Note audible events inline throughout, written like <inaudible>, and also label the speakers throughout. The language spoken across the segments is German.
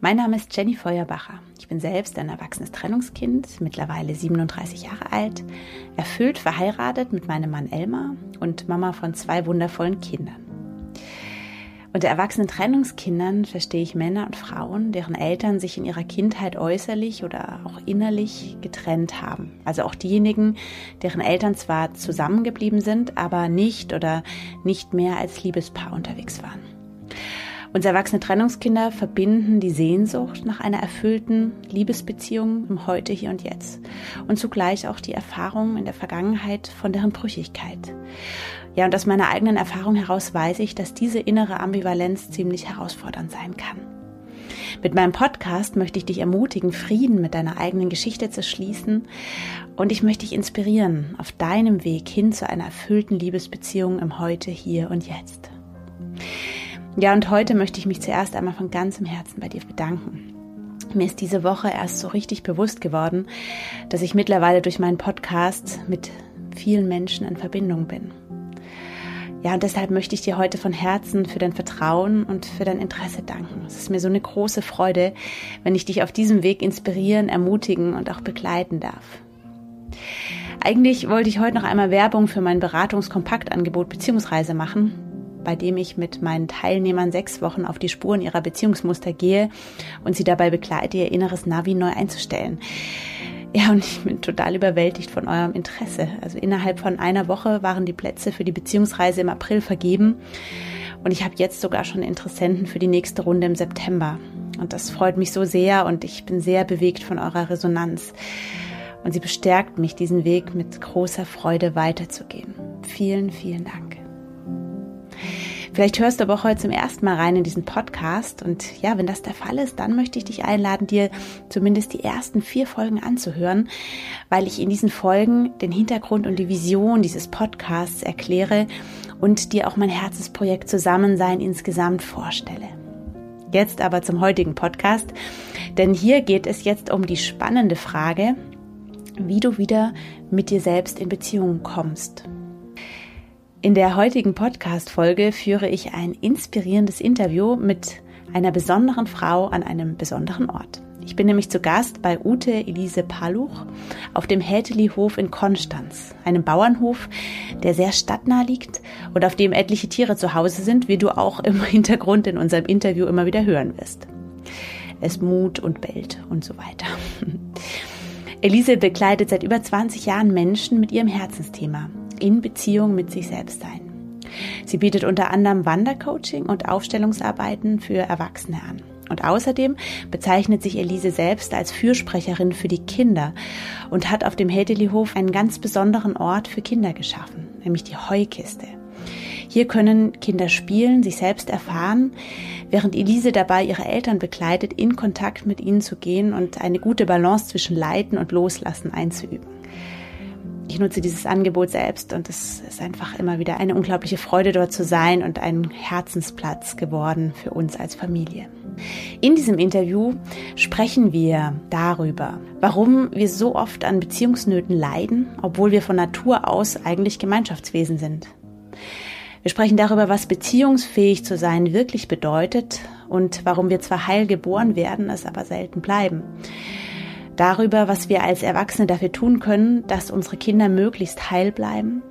Speaker 1: Mein Name ist Jenny Feuerbacher. Ich bin selbst ein erwachsenes Trennungskind, mittlerweile 37 Jahre alt, erfüllt verheiratet mit meinem Mann Elmar und Mama von zwei wundervollen Kindern. Unter erwachsenen Trennungskindern verstehe ich Männer und Frauen, deren Eltern sich in ihrer Kindheit äußerlich oder auch innerlich getrennt haben. Also auch diejenigen, deren Eltern zwar zusammengeblieben sind, aber nicht oder nicht mehr als Liebespaar unterwegs waren. Uns erwachsene Trennungskinder verbinden die Sehnsucht nach einer erfüllten Liebesbeziehung im Heute, Hier und Jetzt und zugleich auch die Erfahrung in der Vergangenheit von deren Brüchigkeit. Ja, und aus meiner eigenen Erfahrung heraus weiß ich, dass diese innere Ambivalenz ziemlich herausfordernd sein kann. Mit meinem Podcast möchte ich dich ermutigen, Frieden mit deiner eigenen Geschichte zu schließen und ich möchte dich inspirieren auf deinem Weg hin zu einer erfüllten Liebesbeziehung im Heute, Hier und Jetzt. Ja, und heute möchte ich mich zuerst einmal von ganzem Herzen bei dir bedanken. Mir ist diese Woche erst so richtig bewusst geworden, dass ich mittlerweile durch meinen Podcast mit vielen Menschen in Verbindung bin. Ja, und deshalb möchte ich dir heute von Herzen für dein Vertrauen und für dein Interesse danken. Es ist mir so eine große Freude, wenn ich dich auf diesem Weg inspirieren, ermutigen und auch begleiten darf. Eigentlich wollte ich heute noch einmal Werbung für mein Beratungskompaktangebot Beziehungsreise machen, bei dem ich mit meinen Teilnehmern sechs Wochen auf die Spuren ihrer Beziehungsmuster gehe und sie dabei begleite, ihr inneres Navi neu einzustellen. Ja, und ich bin total überwältigt von eurem Interesse. Also innerhalb von einer Woche waren die Plätze für die Beziehungsreise im April vergeben. Und ich habe jetzt sogar schon Interessenten für die nächste Runde im September. Und das freut mich so sehr und ich bin sehr bewegt von eurer Resonanz. Und sie bestärkt mich, diesen Weg mit großer Freude weiterzugehen. Vielen, vielen Dank. Vielleicht hörst du aber auch heute zum ersten Mal rein in diesen Podcast. Und ja, wenn das der Fall ist, dann möchte ich dich einladen, dir zumindest die ersten vier Folgen anzuhören, weil ich in diesen Folgen den Hintergrund und die Vision dieses Podcasts erkläre und dir auch mein Herzensprojekt Zusammensein insgesamt vorstelle. Jetzt aber zum heutigen Podcast, denn hier geht es jetzt um die spannende Frage, wie du wieder mit dir selbst in Beziehung kommst. In der heutigen Podcast-Folge führe ich ein inspirierendes Interview mit einer besonderen Frau an einem besonderen Ort. Ich bin nämlich zu Gast bei Ute Elise Paluch auf dem Häteli-Hof in Konstanz, einem Bauernhof, der sehr stadtnah liegt und auf dem etliche Tiere zu Hause sind, wie du auch <laughs> im Hintergrund in unserem Interview immer wieder hören wirst. Es mut und bellt und so weiter. <laughs> Elise begleitet seit über 20 Jahren Menschen mit ihrem Herzensthema, in Beziehung mit sich selbst sein. Sie bietet unter anderem Wandercoaching und Aufstellungsarbeiten für Erwachsene an. Und außerdem bezeichnet sich Elise selbst als Fürsprecherin für die Kinder und hat auf dem Hedelihof einen ganz besonderen Ort für Kinder geschaffen, nämlich die Heukiste. Hier können Kinder spielen, sich selbst erfahren, während Elise dabei ihre Eltern begleitet, in Kontakt mit ihnen zu gehen und eine gute Balance zwischen Leiten und Loslassen einzuüben. Ich nutze dieses Angebot selbst und es ist einfach immer wieder eine unglaubliche Freude, dort zu sein und ein Herzensplatz geworden für uns als Familie. In diesem Interview sprechen wir darüber, warum wir so oft an Beziehungsnöten leiden, obwohl wir von Natur aus eigentlich Gemeinschaftswesen sind. Wir sprechen darüber, was beziehungsfähig zu sein wirklich bedeutet und warum wir zwar heil geboren werden, es aber selten bleiben darüber, was wir als Erwachsene dafür tun können, dass unsere Kinder möglichst heil bleiben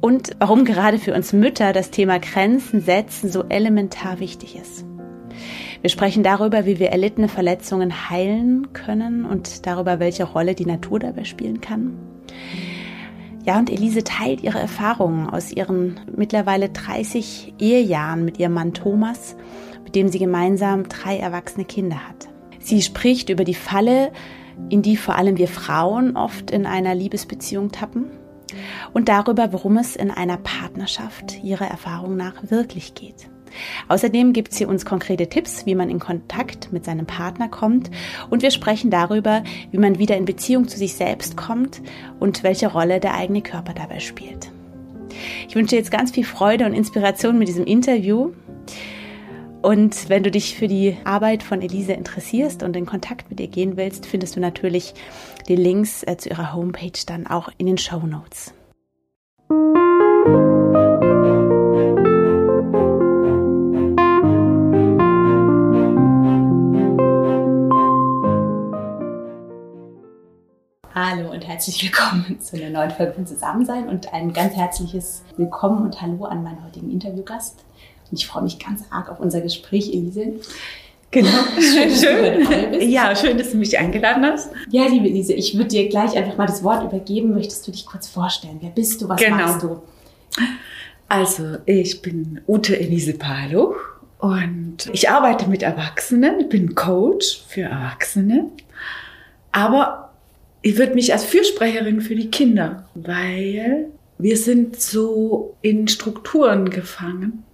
Speaker 1: und warum gerade für uns Mütter das Thema Grenzen setzen so elementar wichtig ist. Wir sprechen darüber, wie wir erlittene Verletzungen heilen können und darüber, welche Rolle die Natur dabei spielen kann. Ja, und Elise teilt ihre Erfahrungen aus ihren mittlerweile 30 Ehejahren mit ihrem Mann Thomas, mit dem sie gemeinsam drei erwachsene Kinder hat. Sie spricht über die Falle, in die vor allem wir Frauen oft in einer Liebesbeziehung tappen und darüber, worum es in einer Partnerschaft ihrer Erfahrung nach wirklich geht. Außerdem gibt sie uns konkrete Tipps, wie man in Kontakt mit seinem Partner kommt und wir sprechen darüber, wie man wieder in Beziehung zu sich selbst kommt und welche Rolle der eigene Körper dabei spielt. Ich wünsche jetzt ganz viel Freude und Inspiration mit diesem Interview. Und wenn du dich für die Arbeit von Elise interessierst und in Kontakt mit ihr gehen willst, findest du natürlich die Links äh, zu ihrer Homepage dann auch in den Show Notes. Hallo und herzlich willkommen <laughs> zu einer neuen Folge von Zusammensein und ein ganz herzliches Willkommen und Hallo an meinen heutigen Interviewgast. Und ich freue mich ganz arg auf unser Gespräch, Elise.
Speaker 2: Genau, <laughs> schön, schön. Ja, schön, dass du mich eingeladen hast.
Speaker 1: Ja, liebe Elise, ich würde dir gleich einfach mal das Wort übergeben. Möchtest du dich kurz vorstellen? Wer bist du? Was genau. machst du?
Speaker 2: Also, ich bin Ute Elise Paluch und ich arbeite mit Erwachsenen, ich bin Coach für Erwachsene, aber ich würde mich als Fürsprecherin für die Kinder, weil wir sind so in Strukturen gefangen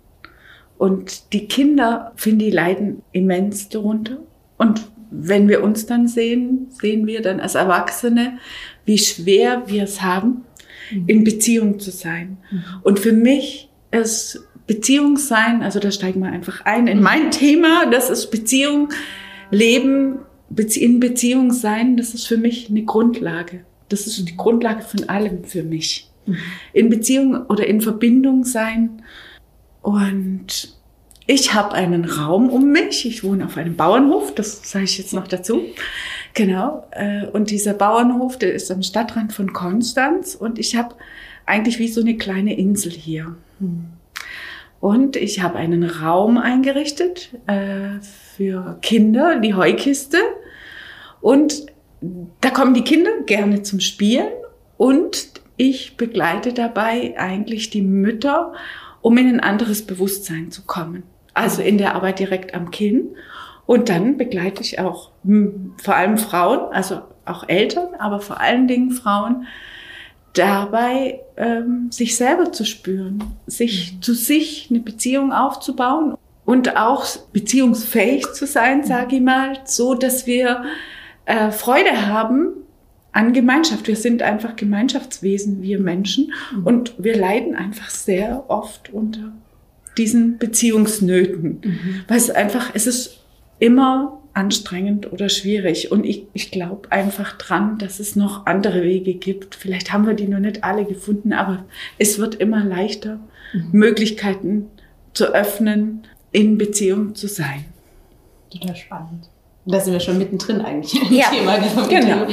Speaker 2: und die Kinder, finde ich, leiden immens darunter. Und wenn wir uns dann sehen, sehen wir dann als Erwachsene, wie schwer wir es haben, mhm. in Beziehung zu sein. Mhm. Und für mich ist Beziehung sein, also da steigen wir einfach ein in mein Thema, das ist Beziehung, Leben, in Beziehung sein, das ist für mich eine Grundlage. Das ist die Grundlage von allem für mich. Mhm. In Beziehung oder in Verbindung sein und ich habe einen Raum um mich. Ich wohne auf einem Bauernhof, das sage ich jetzt noch dazu. Genau. Äh, und dieser Bauernhof, der ist am Stadtrand von Konstanz und ich habe eigentlich wie so eine kleine Insel hier. Und ich habe einen Raum eingerichtet äh, für Kinder, die Heukiste. Und da kommen die Kinder gerne zum Spielen und ich begleite dabei eigentlich die Mütter um in ein anderes Bewusstsein zu kommen. Also in der Arbeit direkt am Kinn. Und dann begleite ich auch hm, vor allem Frauen, also auch Eltern, aber vor allen Dingen Frauen, dabei ähm, sich selber zu spüren, sich mhm. zu sich eine Beziehung aufzubauen und auch beziehungsfähig zu sein, sage ich mal, so dass wir äh, Freude haben an Gemeinschaft. Wir sind einfach Gemeinschaftswesen, wir Menschen. Mhm. Und wir leiden einfach sehr oft unter diesen Beziehungsnöten. Mhm. Weil es einfach, es ist immer anstrengend oder schwierig. Und ich, ich glaube einfach dran, dass es noch andere Wege gibt. Vielleicht haben wir die noch nicht alle gefunden, aber es wird immer leichter, mhm. Möglichkeiten zu öffnen, in Beziehung zu sein.
Speaker 1: Total spannend. Da sind wir schon mittendrin eigentlich im ja, Thema. Genau.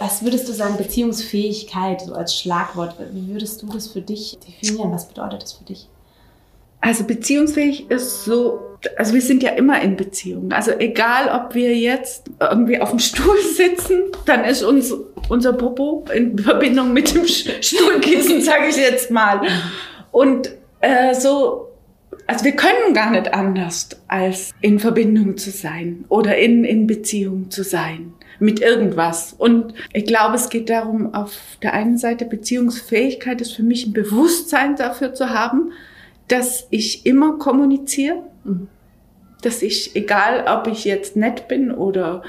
Speaker 1: Was würdest du sagen, Beziehungsfähigkeit, so als Schlagwort, wie würdest du das für dich definieren? Was bedeutet das für dich?
Speaker 2: Also beziehungsfähig ist so, also wir sind ja immer in Beziehung. Also egal, ob wir jetzt irgendwie auf dem Stuhl <laughs> sitzen, dann ist uns unser Popo in Verbindung mit dem Stuhlkissen, <laughs> sage ich jetzt mal. Und äh, so also wir können gar nicht anders, als in Verbindung zu sein oder in, in Beziehung zu sein mit irgendwas. Und ich glaube, es geht darum, auf der einen Seite Beziehungsfähigkeit ist für mich ein Bewusstsein dafür zu haben, dass ich immer kommuniziere. Dass ich, egal ob ich jetzt nett bin oder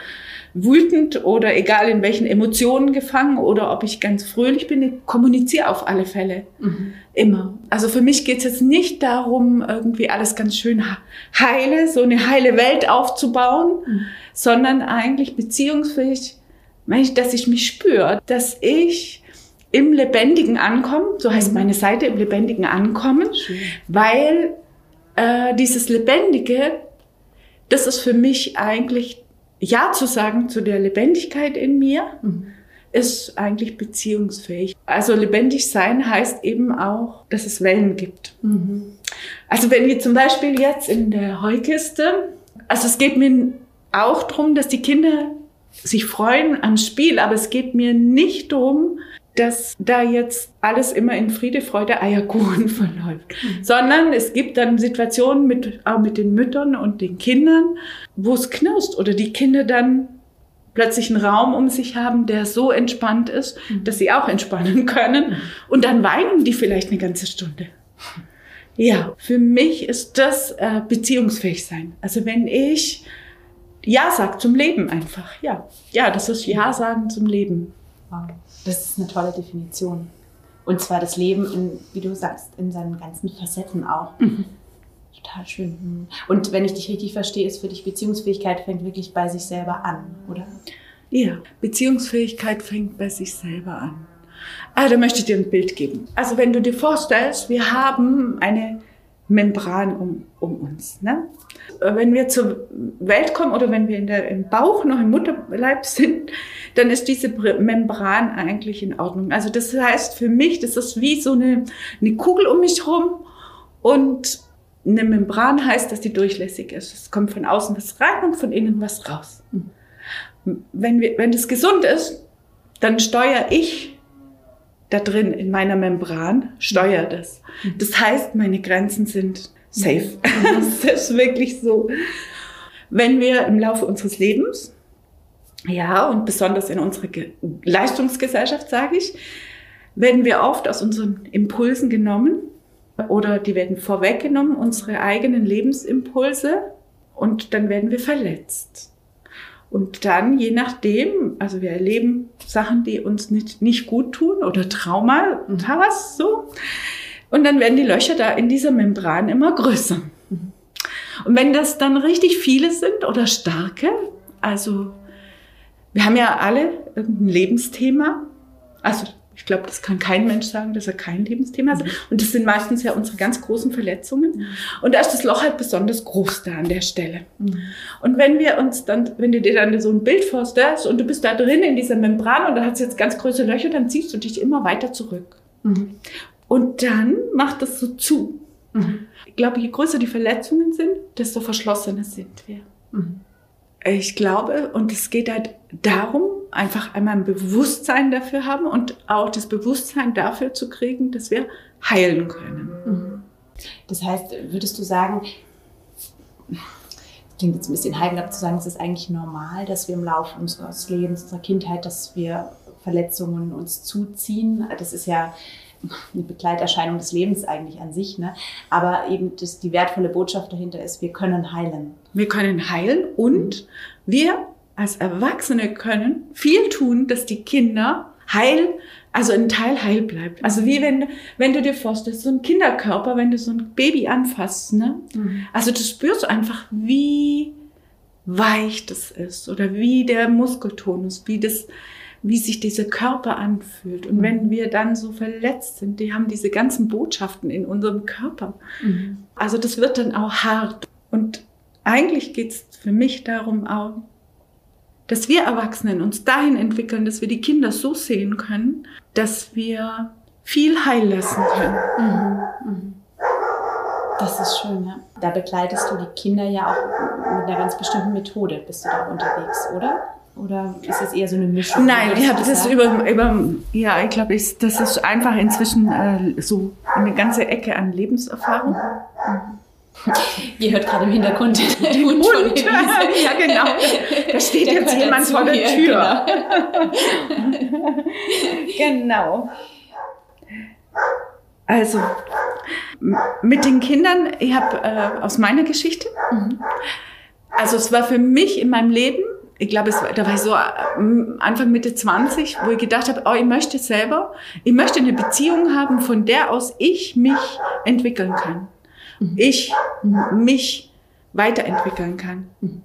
Speaker 2: wütend oder egal in welchen Emotionen gefangen oder ob ich ganz fröhlich bin, ich kommuniziere auf alle Fälle. Mhm. Immer. Also für mich geht es jetzt nicht darum, irgendwie alles ganz schön heile, so eine heile Welt aufzubauen, mhm. sondern eigentlich beziehungsfähig, dass ich mich spüre, dass ich im Lebendigen ankomme, so heißt mhm. meine Seite im Lebendigen ankommen, Schön. weil äh, dieses Lebendige, das ist für mich eigentlich ja zu sagen zu der Lebendigkeit in mir, mhm. ist eigentlich beziehungsfähig. Also lebendig sein heißt eben auch, dass es Wellen gibt. Mhm. Also wenn wir zum Beispiel jetzt in der Heukiste, also es geht mir auch darum, dass die Kinder sich freuen am Spiel, aber es geht mir nicht darum, dass da jetzt alles immer in Friede, Freude, Eierkuchen <laughs> verläuft, sondern es gibt dann Situationen mit, auch mit den Müttern und den Kindern, wo es knirscht oder die Kinder dann plötzlich einen Raum um sich haben, der so entspannt ist, mhm. dass sie auch entspannen können. Mhm. Und dann weinen die vielleicht eine ganze Stunde. Ja, für mich ist das äh, beziehungsfähig sein. Also wenn ich Ja sage zum Leben einfach, ja. Ja, das ist Ja sagen zum Leben.
Speaker 1: Wow. Das ist eine tolle Definition. Und zwar das Leben, in, wie du sagst, in seinen ganzen Facetten auch. Mhm. Total schön. Mhm. Und wenn ich dich richtig verstehe, ist für dich Beziehungsfähigkeit fängt wirklich bei sich selber an, oder?
Speaker 2: Ja, Beziehungsfähigkeit fängt bei sich selber an. Ah, da möchte ich dir ein Bild geben. Also wenn du dir vorstellst, wir haben eine Membran um, um uns. Ne? Wenn wir zur Welt kommen oder wenn wir in der, im Bauch noch im Mutterleib sind, dann ist diese Membran eigentlich in Ordnung. Also das heißt für mich, das ist wie so eine, eine Kugel um mich herum und eine Membran heißt, dass die durchlässig ist. Es kommt von außen was rein und von innen was raus. Wenn, wir, wenn das gesund ist, dann steuere ich da drin in meiner Membran, steuere das. Das heißt, meine Grenzen sind safe. <laughs> das ist wirklich so. Wenn wir im Laufe unseres Lebens, ja, und besonders in unserer Leistungsgesellschaft, sage ich, werden wir oft aus unseren Impulsen genommen oder die werden vorweggenommen, unsere eigenen Lebensimpulse, und dann werden wir verletzt. Und dann, je nachdem, also wir erleben Sachen, die uns nicht, nicht gut tun oder Trauma, was so. Und dann werden die Löcher da in dieser Membran immer größer. Und wenn das dann richtig viele sind oder starke, also wir haben ja alle irgendein Lebensthema, also ich glaube, das kann kein Mensch sagen, dass er kein Lebensthema hat. Mhm. Und das sind meistens ja unsere ganz großen Verletzungen. Mhm. Und da ist das Loch halt besonders groß da an der Stelle. Mhm. Und wenn wir uns dann, wenn du dir dann so ein Bild vorstellst und du bist da drin in dieser Membran und da es jetzt ganz große Löcher, dann ziehst du dich immer weiter zurück. Mhm. Und dann macht das so zu. Mhm. Ich glaube, je größer die Verletzungen sind, desto verschlossener sind wir. Mhm. Ich glaube, und es geht halt darum, einfach einmal ein Bewusstsein dafür haben und auch das Bewusstsein dafür zu kriegen, dass wir heilen können. Mhm.
Speaker 1: Das heißt, würdest du sagen, klingt jetzt ein bisschen heikel zu sagen, es ist eigentlich normal, dass wir im Laufe unseres Lebens, unserer Kindheit, dass wir Verletzungen uns zuziehen. Das ist ja eine Begleiterscheinung des Lebens eigentlich an sich. Ne? Aber eben das, die wertvolle Botschaft dahinter ist, wir können heilen.
Speaker 2: Wir können heilen und wir als Erwachsene können viel tun, dass die Kinder heil, also ein Teil heil bleibt. Also wie wenn, wenn du dir vorstellst, so ein Kinderkörper, wenn du so ein Baby anfasst, ne? Mhm. Also du spürst einfach, wie weich das ist oder wie der Muskeltonus, wie das, wie sich dieser Körper anfühlt. Und mhm. wenn wir dann so verletzt sind, die haben diese ganzen Botschaften in unserem Körper. Mhm. Also das wird dann auch hart. Und eigentlich geht's für mich darum auch, dass wir Erwachsenen uns dahin entwickeln, dass wir die Kinder so sehen können, dass wir viel heil lassen können. Mhm.
Speaker 1: Mhm. Das ist schön, ja. Da begleitest du die Kinder ja auch mit einer ganz bestimmten Methode, bist du da unterwegs, oder? Oder ist das eher so eine Mischung?
Speaker 2: Nein, ich habe das über, über, ja, ich glaube, das ist einfach inzwischen äh, so eine ganze Ecke an Lebenserfahrung.
Speaker 1: Mhm. <laughs> Ihr hört gerade im Hintergrund
Speaker 2: den Hund. Hund. <laughs> ja, genau. <laughs> Da steht der jetzt jemand vor der Tür. Genau. genau. Also, mit den Kindern, ich habe äh, aus meiner Geschichte, mhm. also es war für mich in meinem Leben ich glaube, es war, da war ich so äh, Anfang Mitte 20, wo ich gedacht habe, oh, ich möchte selber, ich möchte eine Beziehung haben, von der aus ich mich entwickeln kann. Mhm. Ich mich weiterentwickeln kann.
Speaker 1: Mhm.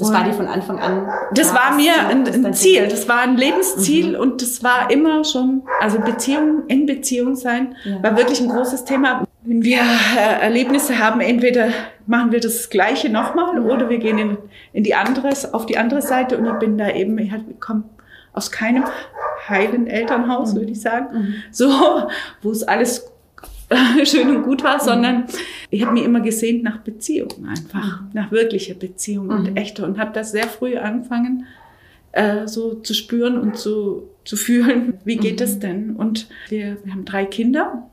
Speaker 1: Das und war dir von Anfang an.
Speaker 2: Das war mir ein, ein Ziel, das war ein Lebensziel mhm. und das war immer schon, also Beziehung, in Beziehung sein, ja. war wirklich ein großes Thema. Wenn wir äh, Erlebnisse haben, entweder machen wir das Gleiche nochmal mhm. oder wir gehen in, in die andere, auf die andere Seite und ich bin da eben, ich komme aus keinem heilen Elternhaus, mhm. würde ich sagen, mhm. so, wo es alles <laughs> schön und gut war, sondern ich habe mir immer gesehnt nach Beziehung einfach, nach wirklicher Beziehung und echter und habe das sehr früh angefangen, äh, so zu spüren und zu, zu fühlen, wie geht es denn? Und wir, wir haben drei Kinder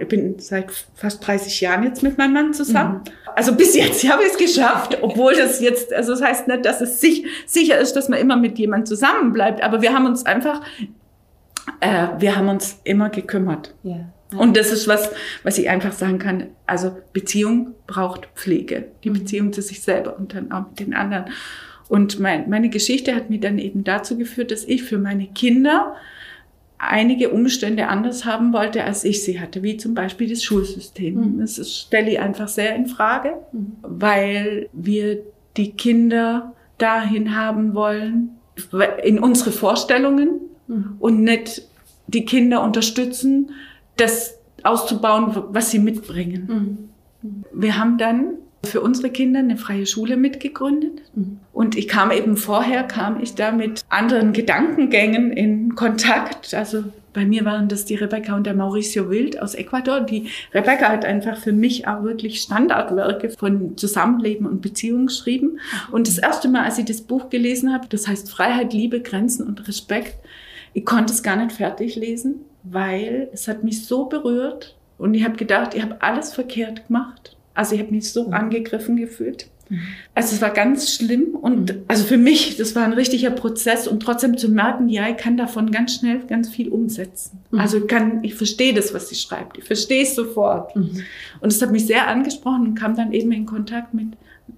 Speaker 2: ich bin seit fast 30 Jahren jetzt mit meinem Mann zusammen. Mhm. Also bis jetzt <laughs> habe ich es geschafft, obwohl das jetzt, also das heißt nicht, dass es sich, sicher ist, dass man immer mit jemand zusammen bleibt, aber wir haben uns einfach, äh, wir haben uns immer gekümmert. Ja. Und das ist was, was ich einfach sagen kann. Also Beziehung braucht Pflege. Die Beziehung zu sich selber und dann auch mit den anderen. Und mein, meine Geschichte hat mir dann eben dazu geführt, dass ich für meine Kinder einige Umstände anders haben wollte, als ich sie hatte, wie zum Beispiel das Schulsystem. Mhm. Das stelle ich einfach sehr in Frage, mhm. weil wir die Kinder dahin haben wollen, in unsere Vorstellungen mhm. und nicht die Kinder unterstützen, das auszubauen, was sie mitbringen. Mhm. Wir haben dann für unsere Kinder eine freie Schule mitgegründet. Mhm. Und ich kam eben vorher, kam ich da mit anderen Gedankengängen in Kontakt. Also bei mir waren das die Rebecca und der Mauricio Wild aus Ecuador. Die Rebecca hat einfach für mich auch wirklich Standardwerke von Zusammenleben und Beziehungen geschrieben. Und das erste Mal, als ich das Buch gelesen habe, das heißt Freiheit, Liebe, Grenzen und Respekt, ich konnte es gar nicht fertig lesen, weil es hat mich so berührt und ich habe gedacht, ich habe alles verkehrt gemacht. Also ich habe mich so mhm. angegriffen gefühlt. Mhm. Also es war ganz schlimm und mhm. also für mich, das war ein richtiger Prozess und trotzdem zu merken, ja, ich kann davon ganz schnell ganz viel umsetzen. Also ich kann, ich verstehe das, was sie schreibt, ich verstehe es sofort. Mhm. Und es hat mich sehr angesprochen und kam dann eben in Kontakt mit,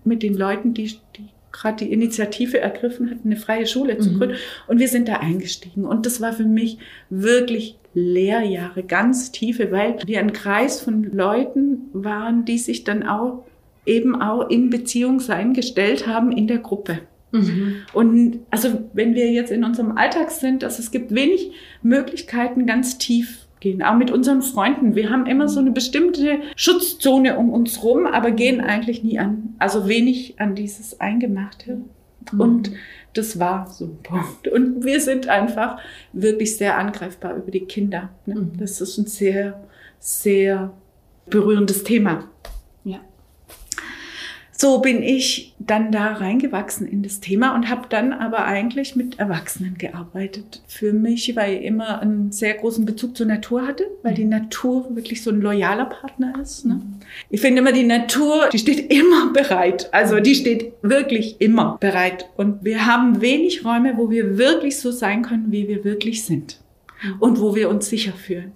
Speaker 2: mit den Leuten, die, die gerade die Initiative ergriffen hatten, eine freie Schule zu mhm. gründen. Und wir sind da eingestiegen. Und das war für mich wirklich Lehrjahre, ganz tiefe, weil wir ein Kreis von Leuten waren, die sich dann auch eben auch in Beziehung sein gestellt haben in der Gruppe. Mhm. Und also wenn wir jetzt in unserem Alltag sind, also es gibt wenig Möglichkeiten, ganz tief gehen, auch mit unseren Freunden. Wir haben immer so eine bestimmte Schutzzone um uns rum, aber gehen eigentlich nie an, also wenig an dieses Eingemachte. Mhm. Und das war so ein Punkt. Und wir sind einfach wirklich sehr angreifbar über die Kinder. Ne? Mhm. Das ist ein sehr, sehr berührendes Thema so bin ich dann da reingewachsen in das Thema und habe dann aber eigentlich mit Erwachsenen gearbeitet. Für mich, weil ich immer einen sehr großen Bezug zur Natur hatte, weil die Natur wirklich so ein loyaler Partner ist. Ne? Ich finde immer, die Natur, die steht immer bereit. Also die steht wirklich immer bereit. Und wir haben wenig Räume, wo wir wirklich so sein können, wie wir wirklich sind. Und wo wir uns sicher fühlen.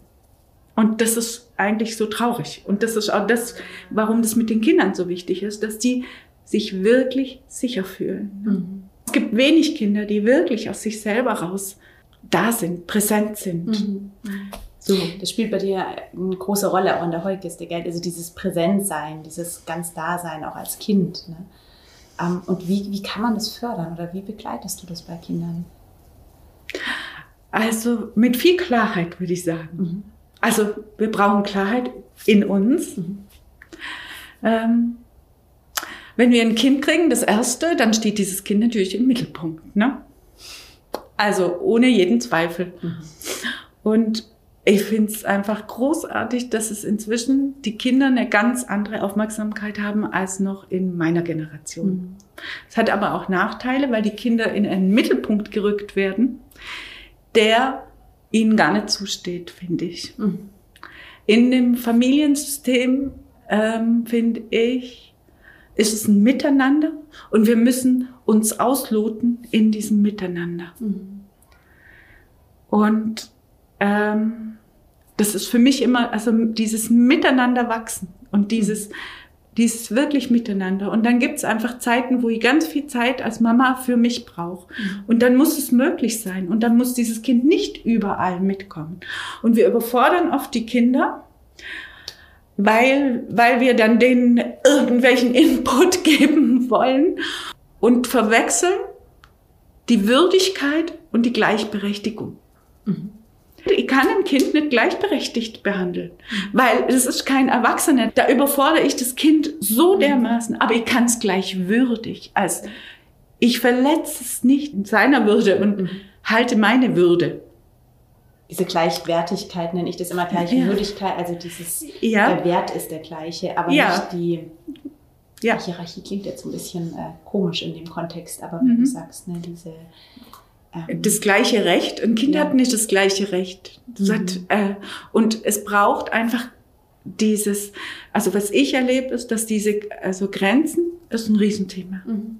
Speaker 2: Und das ist eigentlich so traurig. Und das ist auch das, warum das mit den Kindern so wichtig ist, dass die sich wirklich sicher fühlen. Mhm. Es gibt wenig Kinder, die wirklich aus sich selber raus da sind, präsent sind. Mhm.
Speaker 1: So. Das spielt bei dir eine große Rolle auch in der Heugistik, also dieses Präsentsein, dieses ganz Dasein auch als Kind. Ne? Ähm, und wie, wie kann man das fördern oder wie begleitest du das bei Kindern?
Speaker 2: Also mit viel Klarheit, würde ich sagen. Mhm. Also wir brauchen Klarheit in uns. Mhm. Ähm, wenn wir ein Kind kriegen, das erste, dann steht dieses Kind natürlich im Mittelpunkt. Ne? Also ohne jeden Zweifel. Mhm. Und ich finde es einfach großartig, dass es inzwischen die Kinder eine ganz andere Aufmerksamkeit haben als noch in meiner Generation. Mhm. Es hat aber auch Nachteile, weil die Kinder in einen Mittelpunkt gerückt werden, der ihnen gar nicht zusteht, finde ich. Mhm. In dem Familiensystem, ähm, finde ich, ist es ein Miteinander und wir müssen uns ausloten in diesem Miteinander. Mhm. Und ähm, das ist für mich immer, also dieses Miteinander wachsen und dieses, dieses wirklich miteinander. Und dann gibt es einfach Zeiten, wo ich ganz viel Zeit als Mama für mich brauche. Mhm. Und dann muss es möglich sein. Und dann muss dieses Kind nicht überall mitkommen. Und wir überfordern oft die Kinder, weil, weil wir dann denen irgendwelchen Input <laughs> geben wollen und verwechseln die Würdigkeit und die Gleichberechtigung. Mhm. Ich kann ein Kind nicht gleichberechtigt behandeln, weil es ist kein Erwachsener. Da überfordere ich das Kind so dermaßen, aber ich kann es gleich würdig. Also ich verletze es nicht in seiner Würde und halte meine Würde.
Speaker 1: Diese Gleichwertigkeit nenne ich das immer Gleichwürdigkeit, ja. also dieses, ja. der Wert ist der gleiche, aber ja. nicht die, ja. Hierarchie klingt jetzt ein bisschen äh, komisch in dem Kontext, aber mhm. du sagst, ne, diese
Speaker 2: das gleiche Recht. Ein Kind ja. hat nicht das gleiche Recht. Mhm. Hat, äh, und es braucht einfach dieses, also was ich erlebe, ist, dass diese, also Grenzen ist ein Riesenthema. Mhm.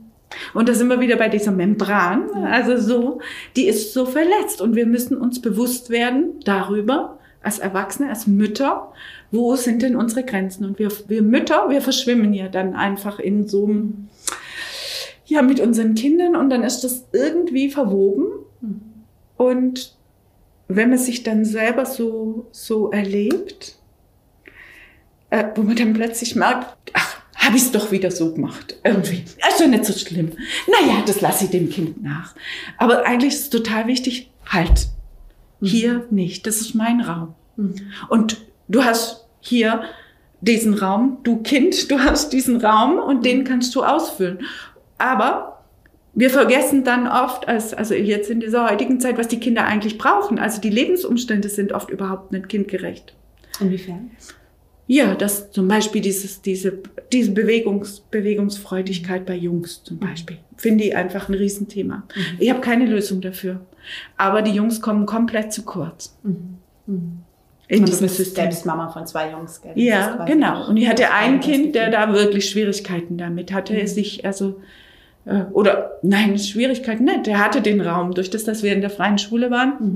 Speaker 2: Und da sind wir wieder bei dieser Membran, also so, die ist so verletzt und wir müssen uns bewusst werden darüber, als Erwachsene, als Mütter, wo sind denn unsere Grenzen? Und wir, wir Mütter, wir verschwimmen ja dann einfach in so einem, ja, mit unseren Kindern und dann ist das irgendwie verwoben. Und wenn man sich dann selber so, so erlebt, äh, wo man dann plötzlich merkt, ach, habe ich es doch wieder so gemacht. Irgendwie. Also nicht so schlimm. Naja, das lasse ich dem Kind nach. Aber eigentlich ist es total wichtig, halt, hier nicht. Das ist mein Raum. Und du hast hier diesen Raum, du Kind, du hast diesen Raum und den kannst du ausfüllen. Aber wir vergessen dann oft, als, also jetzt in dieser heutigen Zeit, was die Kinder eigentlich brauchen. Also die Lebensumstände sind oft überhaupt nicht kindgerecht.
Speaker 1: Inwiefern?
Speaker 2: Ja, dass zum Beispiel dieses, diese, diese Bewegungs, Bewegungsfreudigkeit bei Jungs zum Beispiel, finde ich einfach ein Riesenthema. Ich habe keine Lösung dafür. Aber die Jungs kommen komplett zu kurz.
Speaker 1: Mhm. Mhm.
Speaker 2: In
Speaker 1: Und du
Speaker 2: diesem
Speaker 1: bist
Speaker 2: System.
Speaker 1: selbst Mama von zwei Jungs, gell?
Speaker 2: Ja, genau. Und ich hatte ein Kind, der da wirklich Schwierigkeiten damit hatte,
Speaker 1: Mhm.
Speaker 2: sich, also, äh, oder nein, Schwierigkeiten nicht. Der hatte den Raum. Durch das, dass wir in der freien Schule waren,
Speaker 1: Mhm.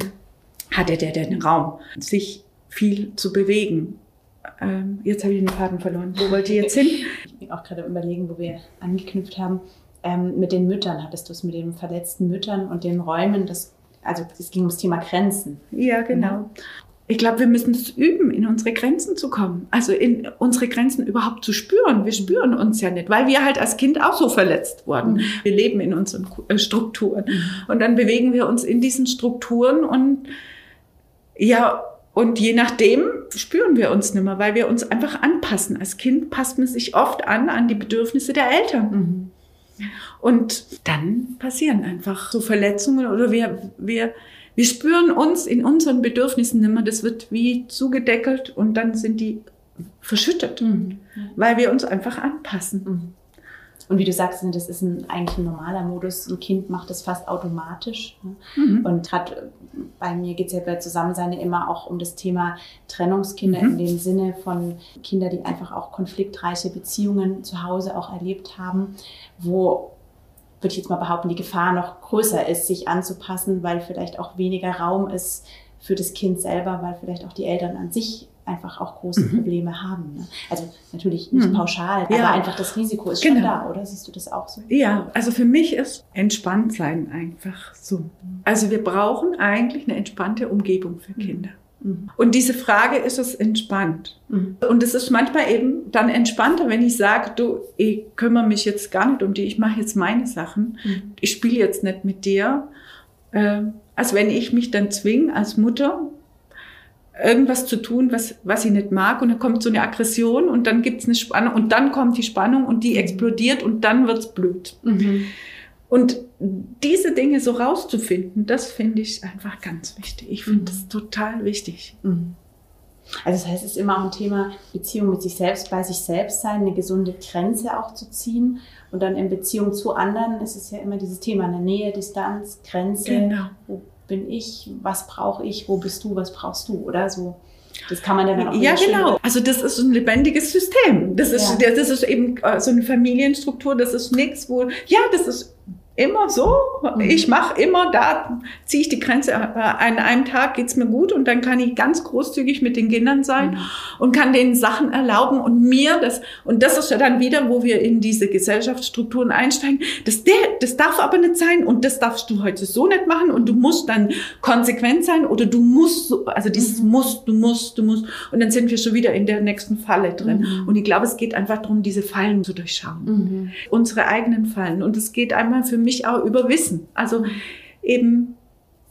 Speaker 2: hatte der den Raum, sich viel zu bewegen. Ähm, jetzt habe ich den Faden verloren. Wo wollte ich jetzt hin? <laughs>
Speaker 1: Ich bin auch gerade überlegen, wo wir angeknüpft haben. Ähm, mit den Müttern hattest du es mit den verletzten Müttern und den Räumen. Das, also es ging ums Thema Grenzen.
Speaker 2: Ja, genau. Ich glaube, wir müssen es üben, in unsere Grenzen zu kommen. Also in unsere Grenzen überhaupt zu spüren. Wir spüren uns ja nicht, weil wir halt als Kind auch so verletzt wurden.
Speaker 1: Mhm.
Speaker 2: Wir leben in unseren äh, Strukturen. Und dann bewegen wir uns in diesen Strukturen und ja, und je nachdem spüren wir uns nicht mehr, weil wir uns einfach anpassen. Als Kind passt man sich oft an an die Bedürfnisse der Eltern.
Speaker 1: Mhm.
Speaker 2: Und dann passieren einfach so Verletzungen oder wir, wir, wir spüren uns in unseren Bedürfnissen nicht mehr. Das wird wie zugedeckelt und dann sind die verschüttet,
Speaker 1: Mhm.
Speaker 2: weil wir uns einfach anpassen.
Speaker 1: Mhm. Und wie du sagst, das ist ein, eigentlich ein normaler Modus. Ein Kind macht das fast automatisch. ne?
Speaker 2: Mhm.
Speaker 1: Und hat, bei mir geht es ja bei Zusammensein immer auch um das Thema Trennungskinder
Speaker 2: Mhm.
Speaker 1: in dem Sinne von Kinder, die einfach auch konfliktreiche Beziehungen zu Hause auch erlebt haben, wo, würde ich jetzt mal behaupten, die Gefahr noch größer ist, sich anzupassen, weil vielleicht auch weniger Raum ist für das Kind selber, weil vielleicht auch die Eltern an sich einfach auch große
Speaker 2: Mhm.
Speaker 1: Probleme haben. Ne? Also natürlich nicht
Speaker 2: Mhm.
Speaker 1: pauschal,
Speaker 2: Ja.
Speaker 1: aber einfach das Risiko ist schon
Speaker 2: Genau.
Speaker 1: da, oder? Siehst du das auch so?
Speaker 2: Ja, also für mich ist entspannt sein einfach so. Also wir brauchen eigentlich eine entspannte Umgebung für Kinder.
Speaker 1: Mhm.
Speaker 2: Und diese Frage ist es entspannt.
Speaker 1: Mhm.
Speaker 2: Und es ist manchmal eben dann entspannter, wenn ich sage, du, ich kümmere mich jetzt gar nicht um die, ich mache jetzt meine Sachen.
Speaker 1: Mhm.
Speaker 2: Ich spiele jetzt nicht mit dir. Ähm, als wenn ich mich dann zwinge als Mutter, irgendwas zu tun, was, was ich nicht mag. Und dann kommt so eine Aggression und dann gibt's eine Spannung und dann kommt die Spannung und die explodiert und dann wird's blöd.
Speaker 1: Mhm.
Speaker 2: Und diese Dinge so rauszufinden, das finde ich einfach ganz wichtig. Ich finde das total wichtig.
Speaker 1: Mhm. Also das heißt, es ist immer auch ein Thema Beziehung mit sich selbst, bei sich selbst sein, eine gesunde Grenze auch zu ziehen. Und dann in Beziehung zu anderen ist es ja immer dieses Thema, eine Nähe, Distanz, Grenze.
Speaker 2: Genau.
Speaker 1: Wo bin ich? Was brauche ich? Wo bist du? Was brauchst du? Oder so. Das kann man dann auch
Speaker 2: Ja, genau. Also das ist ein lebendiges System. Das ist,
Speaker 1: Ja.
Speaker 2: das ist eben äh, so eine Familienstruktur. Das ist nichts, wo, ja, das ist immer so.
Speaker 1: Mhm.
Speaker 2: Ich mache immer, da ziehe ich die Grenze. äh, An einem Tag geht's mir gut und dann kann ich ganz großzügig mit den Kindern sein
Speaker 1: Mhm.
Speaker 2: und kann denen Sachen erlauben und mir das. Und das ist ja dann wieder, wo wir in diese Gesellschaftsstrukturen einsteigen. Das, der, das darf aber nicht sein und das darfst du heute so nicht machen und du musst dann konsequent sein oder du musst, so, also dieses
Speaker 1: Mhm.
Speaker 2: musst, du musst, du musst. Und dann sind wir schon wieder in der nächsten Falle drin.
Speaker 1: Mhm.
Speaker 2: Und ich glaube, es geht einfach darum, diese Fallen zu durchschauen. Unsere eigenen Fallen. Und es geht einmal für mich auch über Wissen. Also eben,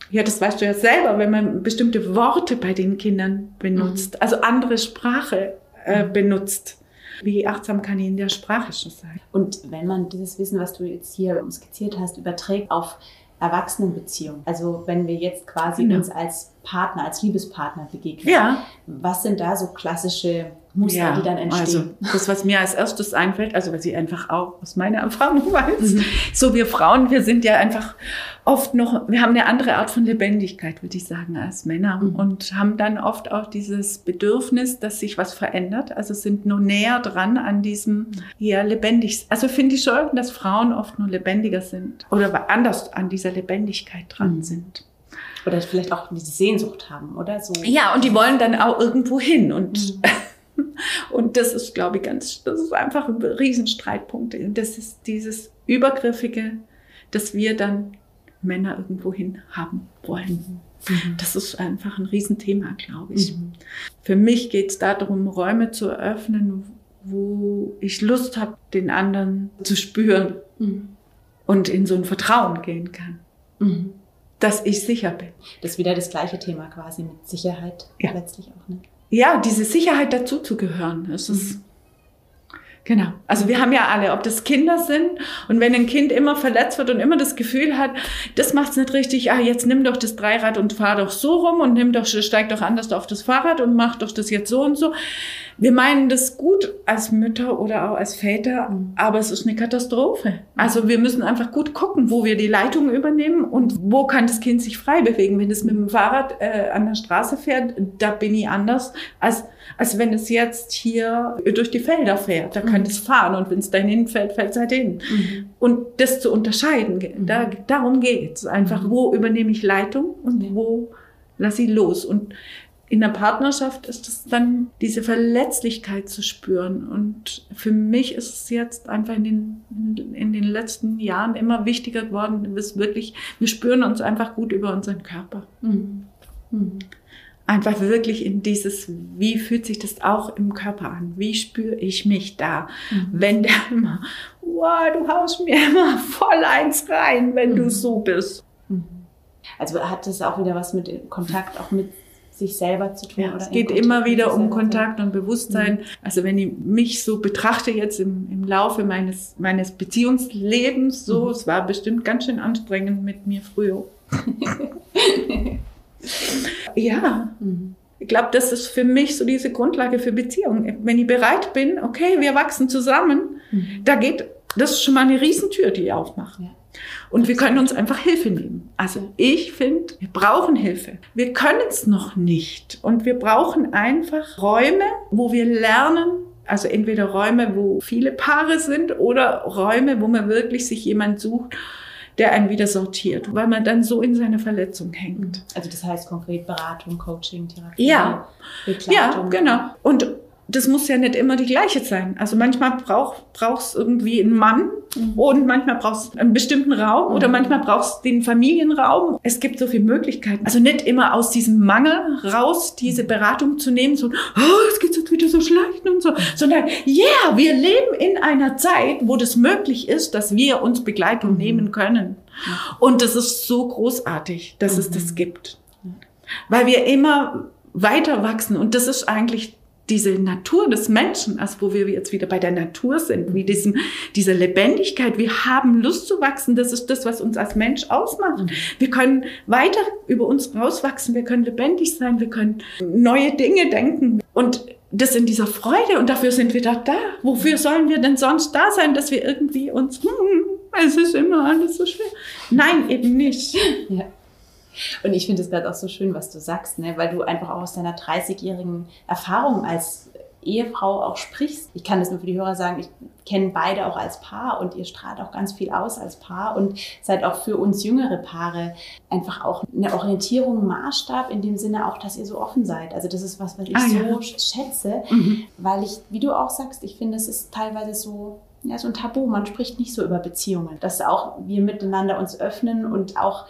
Speaker 2: ja, das weißt du ja selber, wenn man bestimmte Worte bei den Kindern benutzt, also andere Sprache äh, benutzt. Wie achtsam kann ich in der Sprache schon sein?
Speaker 1: Und wenn man dieses Wissen, was du jetzt hier skizziert hast, überträgt auf Erwachsenenbeziehungen, also wenn wir jetzt quasi
Speaker 2: Genau.
Speaker 1: uns als Partner, als Liebespartner begegnen,
Speaker 2: Ja,
Speaker 1: was sind da so klassische Muster,
Speaker 2: ja,
Speaker 1: die dann entstehen?
Speaker 2: Also das, was mir als erstes einfällt, also was ich einfach auch aus meiner Erfahrung <laughs> weiß,
Speaker 1: Mhm.
Speaker 2: so wir Frauen, wir sind ja einfach oft noch, wir haben eine andere Art von Lebendigkeit, würde ich sagen, als Männer
Speaker 1: Mhm.
Speaker 2: und haben dann oft auch dieses Bedürfnis, dass sich was verändert, also sind nur näher dran an diesem ja lebendig. Also finde ich schon, dass Frauen oft nur lebendiger sind oder anders an dieser Lebendigkeit dran
Speaker 1: Mhm.
Speaker 2: sind.
Speaker 1: Oder vielleicht auch die Sehnsucht haben, oder so.
Speaker 2: Ja, und die wollen dann auch irgendwo hin. Und, mhm. <laughs> und das ist, glaube ich, ganz, das ist einfach ein Riesenstreitpunkt. Das ist dieses Übergriffige, dass wir dann Männer irgendwo hin haben wollen. Mhm. Das ist einfach ein Riesenthema, glaube ich. Mhm. Für mich geht es darum, Räume zu eröffnen, wo ich Lust habe, den anderen zu spüren mhm. und in so ein Vertrauen gehen kann. Mhm. Dass ich sicher bin.
Speaker 1: Das ist wieder das gleiche Thema quasi mit Sicherheit ja. letztlich auch. Ne?
Speaker 2: Ja, diese Sicherheit dazu zu gehören. Das ist mhm. Genau. Also wir haben ja alle, ob das Kinder sind und wenn ein Kind immer verletzt wird und immer das Gefühl hat, das macht's nicht richtig, ah, jetzt nimm doch das Dreirad und fahr doch so rum und nimm doch, steig doch anders auf das Fahrrad und mach doch das jetzt so und so. Wir meinen das gut als Mütter oder auch als Väter, mhm. aber es ist eine Katastrophe. Also wir müssen einfach gut gucken, wo wir die Leitung übernehmen und wo kann das Kind sich frei bewegen. Wenn es mit dem Fahrrad äh, an der Straße fährt, da bin ich anders, als, als wenn es jetzt hier durch die Felder fährt. Da kann mhm. es fahren und wenn es dahin fällt, fällt es halt hin. Mhm. Und das zu unterscheiden, da, mhm. darum geht es. Einfach, mhm. wo übernehme ich Leitung und wo lasse ich los. Und in der Partnerschaft ist es dann diese Verletzlichkeit zu spüren. Und für mich ist es jetzt einfach in den, in den letzten Jahren immer wichtiger geworden, dass wirklich, wir spüren uns einfach gut über unseren Körper. Mhm. Mhm. Einfach wirklich in dieses, wie fühlt sich das auch im Körper an? Wie spüre ich mich da? Mhm. Wenn der immer, wow, du haust mir immer voll eins rein, wenn du mhm. so bist.
Speaker 1: Mhm. Also hat das auch wieder was mit Kontakt auch mit sich selber zu tun.
Speaker 2: Ja, es geht immer wieder um Kontakt und Bewusstsein. Mhm. Also wenn ich mich so betrachte jetzt im, im Laufe meines, meines Beziehungslebens, so, mhm. es war bestimmt ganz schön anstrengend mit mir früher. <laughs> ja. Mhm. Ich glaube, das ist für mich so diese Grundlage für Beziehungen. Wenn ich bereit bin, okay, wir wachsen zusammen, mhm. da geht, das ist schon mal eine Riesentür, die ich aufmache. Ja. Und wir können uns einfach Hilfe nehmen. Also ich finde, wir brauchen Hilfe. Wir können es noch nicht. Und wir brauchen einfach Räume, wo wir lernen, also entweder Räume, wo viele Paare sind oder Räume, wo man wirklich sich jemand sucht, der einen wieder sortiert, weil man dann so in seine Verletzung hängt.
Speaker 1: Also das heißt konkret Beratung, Coaching, Therapie.
Speaker 2: Ja, ja, genau. Und das muss ja nicht immer die gleiche sein. Also manchmal brauch, brauchst irgendwie einen Mann mhm. und manchmal brauchst du einen bestimmten Raum mhm. oder manchmal brauchst du den Familienraum. Es gibt so viele Möglichkeiten. Also nicht immer aus diesem Mangel raus diese Beratung zu nehmen, so, oh, es geht jetzt wieder so schlecht und so, sondern, yeah, wir leben in einer Zeit, wo das möglich ist, dass wir uns Begleitung mhm. nehmen können. Und das ist so großartig, dass es das mhm. gibt. Weil wir immer weiter wachsen und das ist eigentlich diese Natur des Menschen, also wo wir jetzt wieder bei der Natur sind, wie diesem, diese Lebendigkeit, wir haben Lust zu wachsen, das ist das, was uns als Mensch ausmacht. Wir können weiter über uns rauswachsen, wir können lebendig sein, wir können neue Dinge denken und das in dieser Freude und dafür sind wir da da. Wofür sollen wir denn sonst da sein, dass wir irgendwie uns, hm, es ist immer alles so schwer. Nein, eben nicht.
Speaker 1: Ja. Und ich finde es gerade auch so schön, was du sagst, ne? weil du einfach auch aus deiner 30-jährigen Erfahrung als Ehefrau auch sprichst. Ich kann das nur für die Hörer sagen, ich kenne beide auch als Paar und ihr strahlt auch ganz viel aus als Paar und seid auch für uns jüngere Paare einfach auch eine Orientierung, Maßstab in dem Sinne auch, dass ihr so offen seid. Also das ist was, was ich ah, so ja. schätze, mhm. weil ich, wie du auch sagst, ich finde, es ist teilweise so ja, so ein Tabu. Man spricht nicht so über Beziehungen, dass auch wir miteinander uns öffnen und auch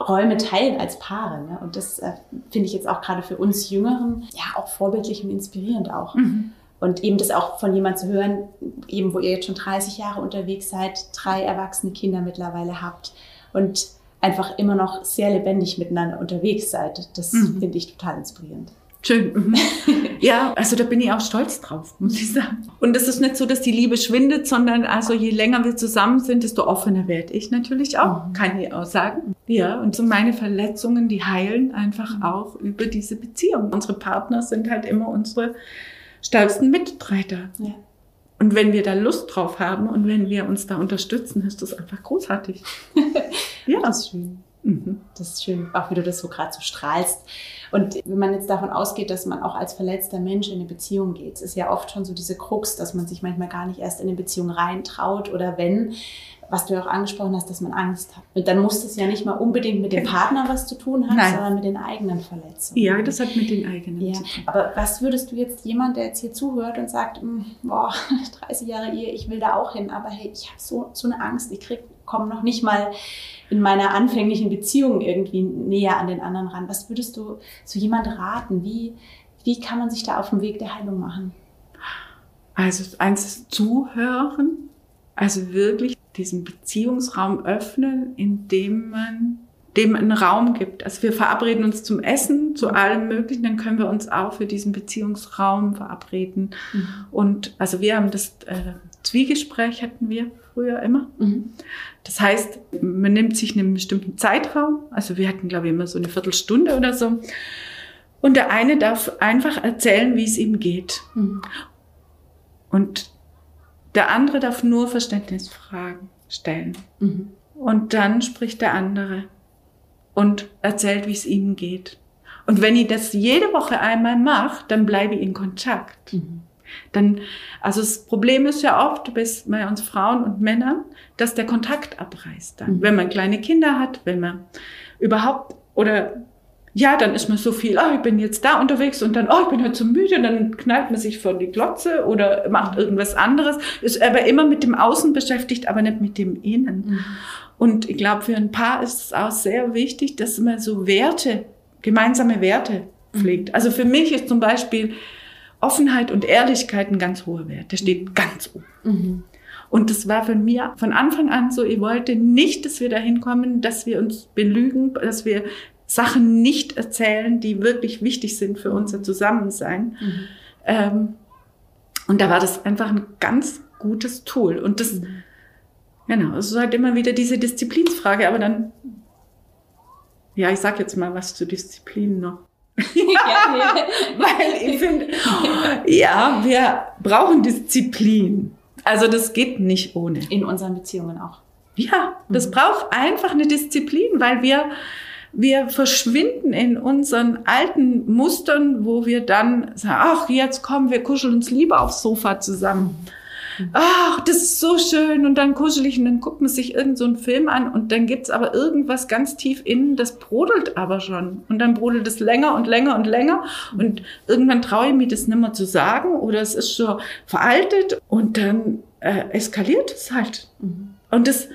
Speaker 1: Räume teilen als Paare. Ne? Und das äh, finde ich jetzt auch gerade für uns Jüngeren ja auch vorbildlich und inspirierend auch. Mhm. Und eben das auch von jemand zu hören, eben wo ihr jetzt schon 30 Jahre unterwegs seid, drei erwachsene Kinder mittlerweile habt und einfach immer noch sehr lebendig miteinander unterwegs seid. Das mhm. finde ich total inspirierend.
Speaker 2: Schön. Mhm. <laughs> ja, also da bin ich auch stolz drauf, muss ich sagen. Und es ist nicht so, dass die Liebe schwindet, sondern also je länger wir zusammen sind, desto offener werde ich natürlich auch, mhm. kann ich auch sagen. Ja, und so meine Verletzungen, die heilen einfach auch über diese Beziehung. Unsere Partner sind halt immer unsere stärksten Mitstreiter. Ja. Und wenn wir da Lust drauf haben und wenn wir uns da unterstützen, ist das einfach großartig. <laughs>
Speaker 1: ja. Das ist schön. Mhm. Das ist schön, auch wie du das so gerade so strahlst. Und wenn man jetzt davon ausgeht, dass man auch als verletzter Mensch in eine Beziehung geht, ist ja oft schon so diese Krux, dass man sich manchmal gar nicht erst in eine Beziehung reintraut oder wenn, was du ja auch angesprochen hast, dass man Angst hat. Und dann muss das ja nicht mal unbedingt mit dem Partner was zu tun haben, Nein. sondern mit den eigenen Verletzungen.
Speaker 2: Ja, das hat mit den eigenen
Speaker 1: ja. zu tun. Aber was würdest du jetzt jemand, der jetzt hier zuhört und sagt, hm, boah, <laughs> 30 Jahre Ehe, ich will da auch hin, aber hey, ich habe so, so eine Angst, ich krieg, komme noch nicht mal in meiner anfänglichen Beziehung irgendwie näher an den anderen ran. Was würdest du zu jemand raten? Wie, wie kann man sich da auf dem Weg der Heilung machen?
Speaker 2: Also eins zuhören, also wirklich diesen Beziehungsraum öffnen, indem man dem einen Raum gibt. Also wir verabreden uns zum Essen, zu allem Möglichen, dann können wir uns auch für diesen Beziehungsraum verabreden. Mhm. Und also wir haben das äh, Zwiegespräch hatten wir früher immer. Mhm. Das heißt, man nimmt sich einen bestimmten Zeitraum. Also wir hatten, glaube ich, immer so eine Viertelstunde oder so. Und der eine darf einfach erzählen, wie es ihm geht. Mhm. Und der andere darf nur Verständnisfragen stellen. Mhm. Und dann spricht der andere und erzählt, wie es ihm geht. Und wenn ich das jede Woche einmal mache, dann bleibe ich in Kontakt. Mhm. Dann, also das Problem ist ja oft bei uns Frauen und Männern, dass der Kontakt abreißt dann. Mhm. Wenn man kleine Kinder hat, wenn man überhaupt oder ja, dann ist man so viel, oh, ich bin jetzt da unterwegs und dann, oh, ich bin heute so müde und dann knallt man sich vor die Glotze oder macht irgendwas anderes, ist aber immer mit dem Außen beschäftigt, aber nicht mit dem Innen. Mhm. Und ich glaube, für ein Paar ist es auch sehr wichtig, dass man so Werte, gemeinsame Werte pflegt. Mhm. Also für mich ist zum Beispiel Offenheit und Ehrlichkeit ein ganz hoher Wert. Der steht ganz oben. Mhm. Und das war von mir von Anfang an so, ich wollte nicht, dass wir dahin kommen, dass wir uns belügen, dass wir Sachen nicht erzählen, die wirklich wichtig sind für unser Zusammensein. Mhm. Ähm, und da war das einfach ein ganz gutes Tool. Und das, genau, es ist halt immer wieder diese Disziplinsfrage, aber dann, ja, ich sag jetzt mal was zu Disziplin noch. <laughs> ja, Weil ich finde, ja, wir brauchen Disziplin. Also das geht nicht ohne.
Speaker 1: In unseren Beziehungen auch.
Speaker 2: Ja, das mhm. braucht einfach eine Disziplin, weil wir wir verschwinden in unseren alten Mustern, wo wir dann sagen, ach, jetzt kommen wir kuscheln uns lieber aufs Sofa zusammen. Ach, das ist so schön. Und dann kuschel ich und dann guckt man sich irgendeinen so Film an und dann gibt's aber irgendwas ganz tief innen, das brodelt aber schon. Und dann brodelt es länger und länger und länger. Und irgendwann traue ich mich das nicht mehr zu sagen oder es ist schon veraltet und dann äh, eskaliert es halt. Mhm. Und das,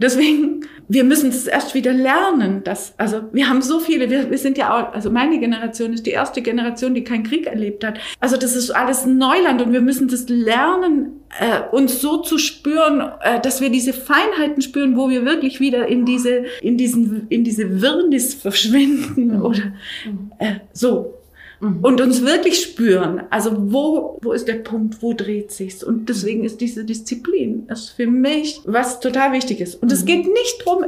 Speaker 2: Deswegen, wir müssen es erst wieder lernen. Dass, also wir haben so viele, wir, wir sind ja auch, also meine Generation ist die erste Generation, die keinen Krieg erlebt hat. Also das ist alles Neuland und wir müssen das lernen, äh, uns so zu spüren, äh, dass wir diese Feinheiten spüren, wo wir wirklich wieder in diese, in diesen, in diese Wirrnis verschwinden oder äh, so. Mhm. und uns wirklich spüren. Also wo, wo ist der Punkt, wo dreht sich's? Und deswegen ist diese Disziplin ist für mich was total wichtig ist. Und es mhm. geht nicht drum,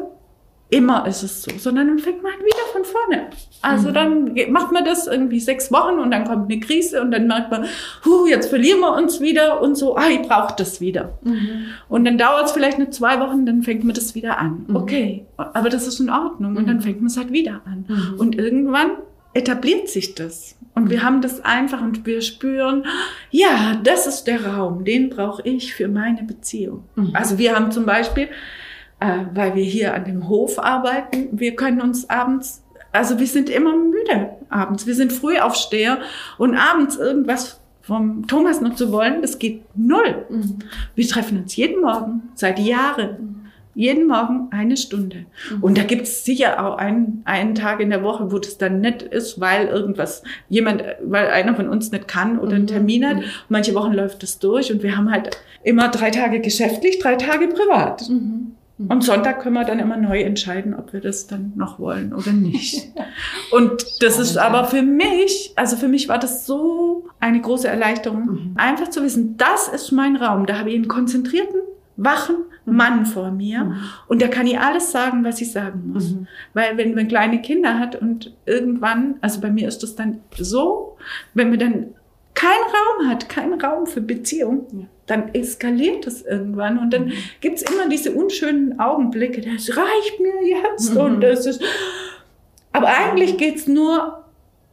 Speaker 2: immer ist es so, sondern dann fängt man halt wieder von vorne. Also mhm. dann macht man das irgendwie sechs Wochen und dann kommt eine Krise und dann merkt man, huh, jetzt verlieren wir uns wieder und so, ah, ich brauche das wieder. Mhm. Und dann dauert es vielleicht nur zwei Wochen, dann fängt man das wieder an. Mhm. Okay, aber das ist in Ordnung und dann mhm. fängt man es halt wieder an. Mhm. Und irgendwann etabliert sich das. Und wir haben das einfach und wir spüren, ja, das ist der Raum, den brauche ich für meine Beziehung. Mhm. Also wir haben zum Beispiel, äh, weil wir hier an dem Hof arbeiten, wir können uns abends, also wir sind immer müde abends. Wir sind Frühaufsteher und abends irgendwas vom Thomas noch zu wollen, das geht null. Mhm. Wir treffen uns jeden Morgen, seit Jahren. Jeden Morgen eine Stunde. Mhm. Und da gibt es sicher auch einen, einen Tag in der Woche, wo das dann nett ist, weil irgendwas, jemand, weil einer von uns nicht kann oder einen mhm. Termin hat. Mhm. Manche Wochen läuft das durch und wir haben halt immer drei Tage geschäftlich, drei Tage privat. Mhm. Und Sonntag können wir dann immer neu entscheiden, ob wir das dann noch wollen oder nicht. <laughs> Und das ist aber für mich, also für mich war das so eine große Erleichterung, mhm. einfach zu wissen, das ist mein Raum. Da habe ich einen konzentrierten wachen Mann vor mir mhm. und der kann ihr alles sagen, was ich sagen muss. Mhm. Weil wenn man kleine Kinder hat und irgendwann, also bei mir ist das dann so, wenn man dann keinen Raum hat, keinen Raum für Beziehung, ja. dann eskaliert das irgendwann und dann mhm. gibt's immer diese unschönen Augenblicke, das reicht mir jetzt mhm. und das ist. Aber eigentlich geht's nur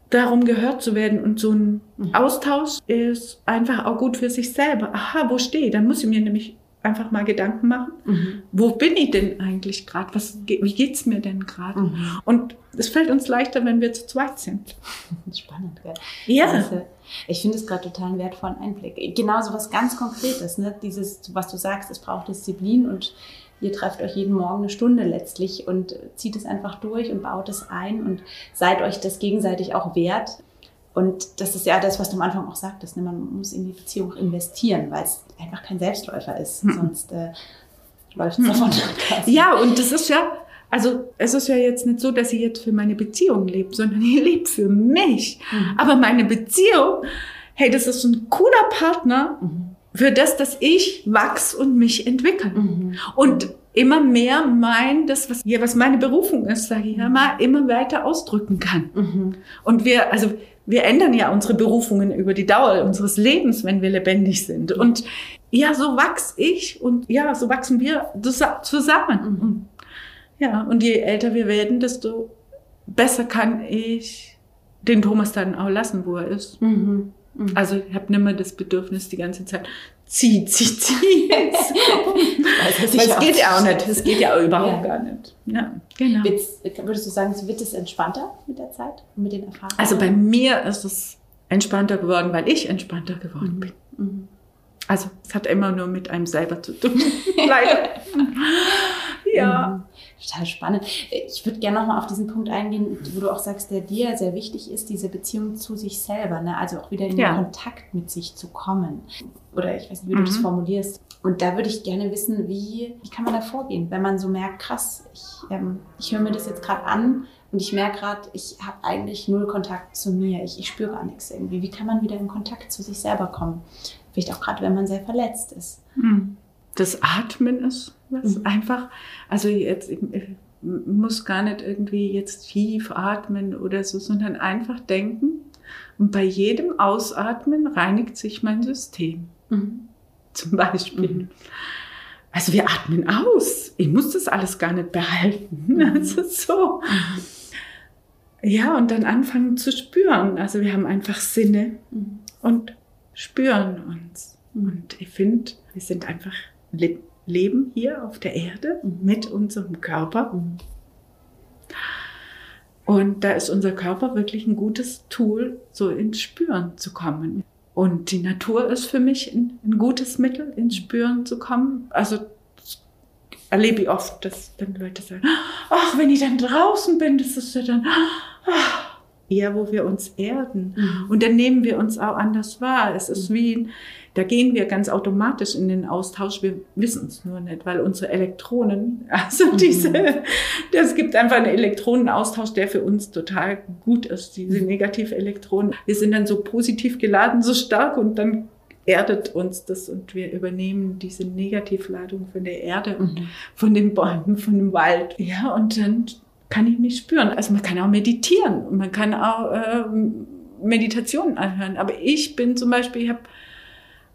Speaker 2: darum, gehört zu werden und so ein mhm. Austausch ist einfach auch gut für sich selber. Aha, wo stehe ich? Dann muss ich mir nämlich einfach mal Gedanken machen. Mhm. Wo bin ich denn eigentlich gerade? Was, wie geht's mir denn gerade? Mhm. Und es fällt uns leichter, wenn wir zu zweit sind. <laughs>
Speaker 1: Spannend, gell?
Speaker 2: Ja.
Speaker 1: Also, ich finde es gerade total einen wertvollen Einblick. Genauso was ganz Konkretes, ne? Dieses, was du sagst, es braucht Disziplin und ihr trefft euch jeden Morgen eine Stunde letztlich und zieht es einfach durch und baut es ein und seid euch das gegenseitig auch wert. Und das ist ja das, was du am Anfang auch sagtest. Ne? Man muss in die Beziehung investieren, weil es einfach kein Selbstläufer ist. Mhm. Sonst äh, läuft es davon.
Speaker 2: Ja, und das ist ja, also es ist ja jetzt nicht so, dass sie jetzt für meine Beziehung lebt, sondern sie lebt für mich. Mhm. Aber meine Beziehung, hey, das ist ein cooler Partner mhm. für das, dass ich wachs und mich entwickle. Mhm. Und immer mehr mein, das, was, ja, was meine Berufung ist, sage ich ja mal, immer weiter ausdrücken kann. Mhm. Und wir, also wir ändern ja unsere Berufungen über die Dauer unseres Lebens, wenn wir lebendig sind. Und ja, so wachs ich und ja, so wachsen wir zusammen. Mhm. Ja, und je älter wir werden, desto besser kann ich den Thomas dann auch lassen, wo er ist. Mhm. Mhm. Also ich habe nicht mehr das Bedürfnis die ganze Zeit, zieh, zieh, zieh. also, es geht ja auch nicht. Es geht ja auch überhaupt ja. gar nicht. Ja,
Speaker 1: genau. würdest du sagen, wird es entspannter mit der Zeit und mit den Erfahrungen?
Speaker 2: Also bei mir ist es entspannter geworden, weil ich entspannter geworden mhm. bin. Mhm. Also es hat immer nur mit einem selber zu tun. <laughs> Leider. <laughs>
Speaker 1: ja. Mhm. Total spannend. Ich würde gerne nochmal auf diesen Punkt eingehen, wo du auch sagst, der dir sehr wichtig ist, diese Beziehung zu sich selber, ne? also auch wieder in ja. Kontakt mit sich zu kommen. Oder ich weiß nicht, wie mhm. du das mhm. formulierst. Und da würde ich gerne wissen, wie, wie kann man da vorgehen, wenn man so merkt, krass, ich, ähm, ich höre mir das jetzt gerade an und ich merke gerade, ich habe eigentlich null Kontakt zu mir, ich, ich spüre gar nichts irgendwie. Wie kann man wieder in Kontakt zu sich selber kommen? Vielleicht auch gerade, wenn man sehr verletzt ist.
Speaker 2: Mhm. Das Atmen ist was mhm. einfach, also jetzt, ich, ich muss gar nicht irgendwie jetzt tief atmen oder so, sondern einfach denken. Und bei jedem Ausatmen reinigt sich mein System. Mhm. Zum Beispiel. Mhm. Also wir atmen aus. Ich muss das alles gar nicht behalten. <laughs> Mhm. Also so. Mhm. Ja, und dann anfangen zu spüren. Also wir haben einfach Sinne mhm. und spüren uns. Und ich finde, wir sind einfach leben hier auf der Erde mit unserem Körper. Und da ist unser Körper wirklich ein gutes Tool, so ins Spüren zu kommen. Und die Natur ist für mich ein, ein gutes Mittel, ins Spüren zu kommen. Also erlebe ich oft, dass dann Leute sagen, ach, wenn ich dann draußen bin, das ist ja dann ach, eher, wo wir uns erden. Mhm. Und dann nehmen wir uns auch anders wahr. Es ist wie da gehen wir ganz automatisch in den Austausch. Wir wissen es nur nicht, weil unsere Elektronen, <laughs> also mhm. diese, das gibt einfach einen Elektronenaustausch, der für uns total gut ist, diese mhm. Negativ-Elektronen. Wir sind dann so positiv geladen, so stark und dann erdet uns das und wir übernehmen diese Negativladung von der Erde und mhm. von den Bäumen, von dem Wald. Ja, und dann kann ich mich spüren. Also man kann auch meditieren, man kann auch äh, Meditationen anhören. Aber ich bin zum Beispiel, ich habe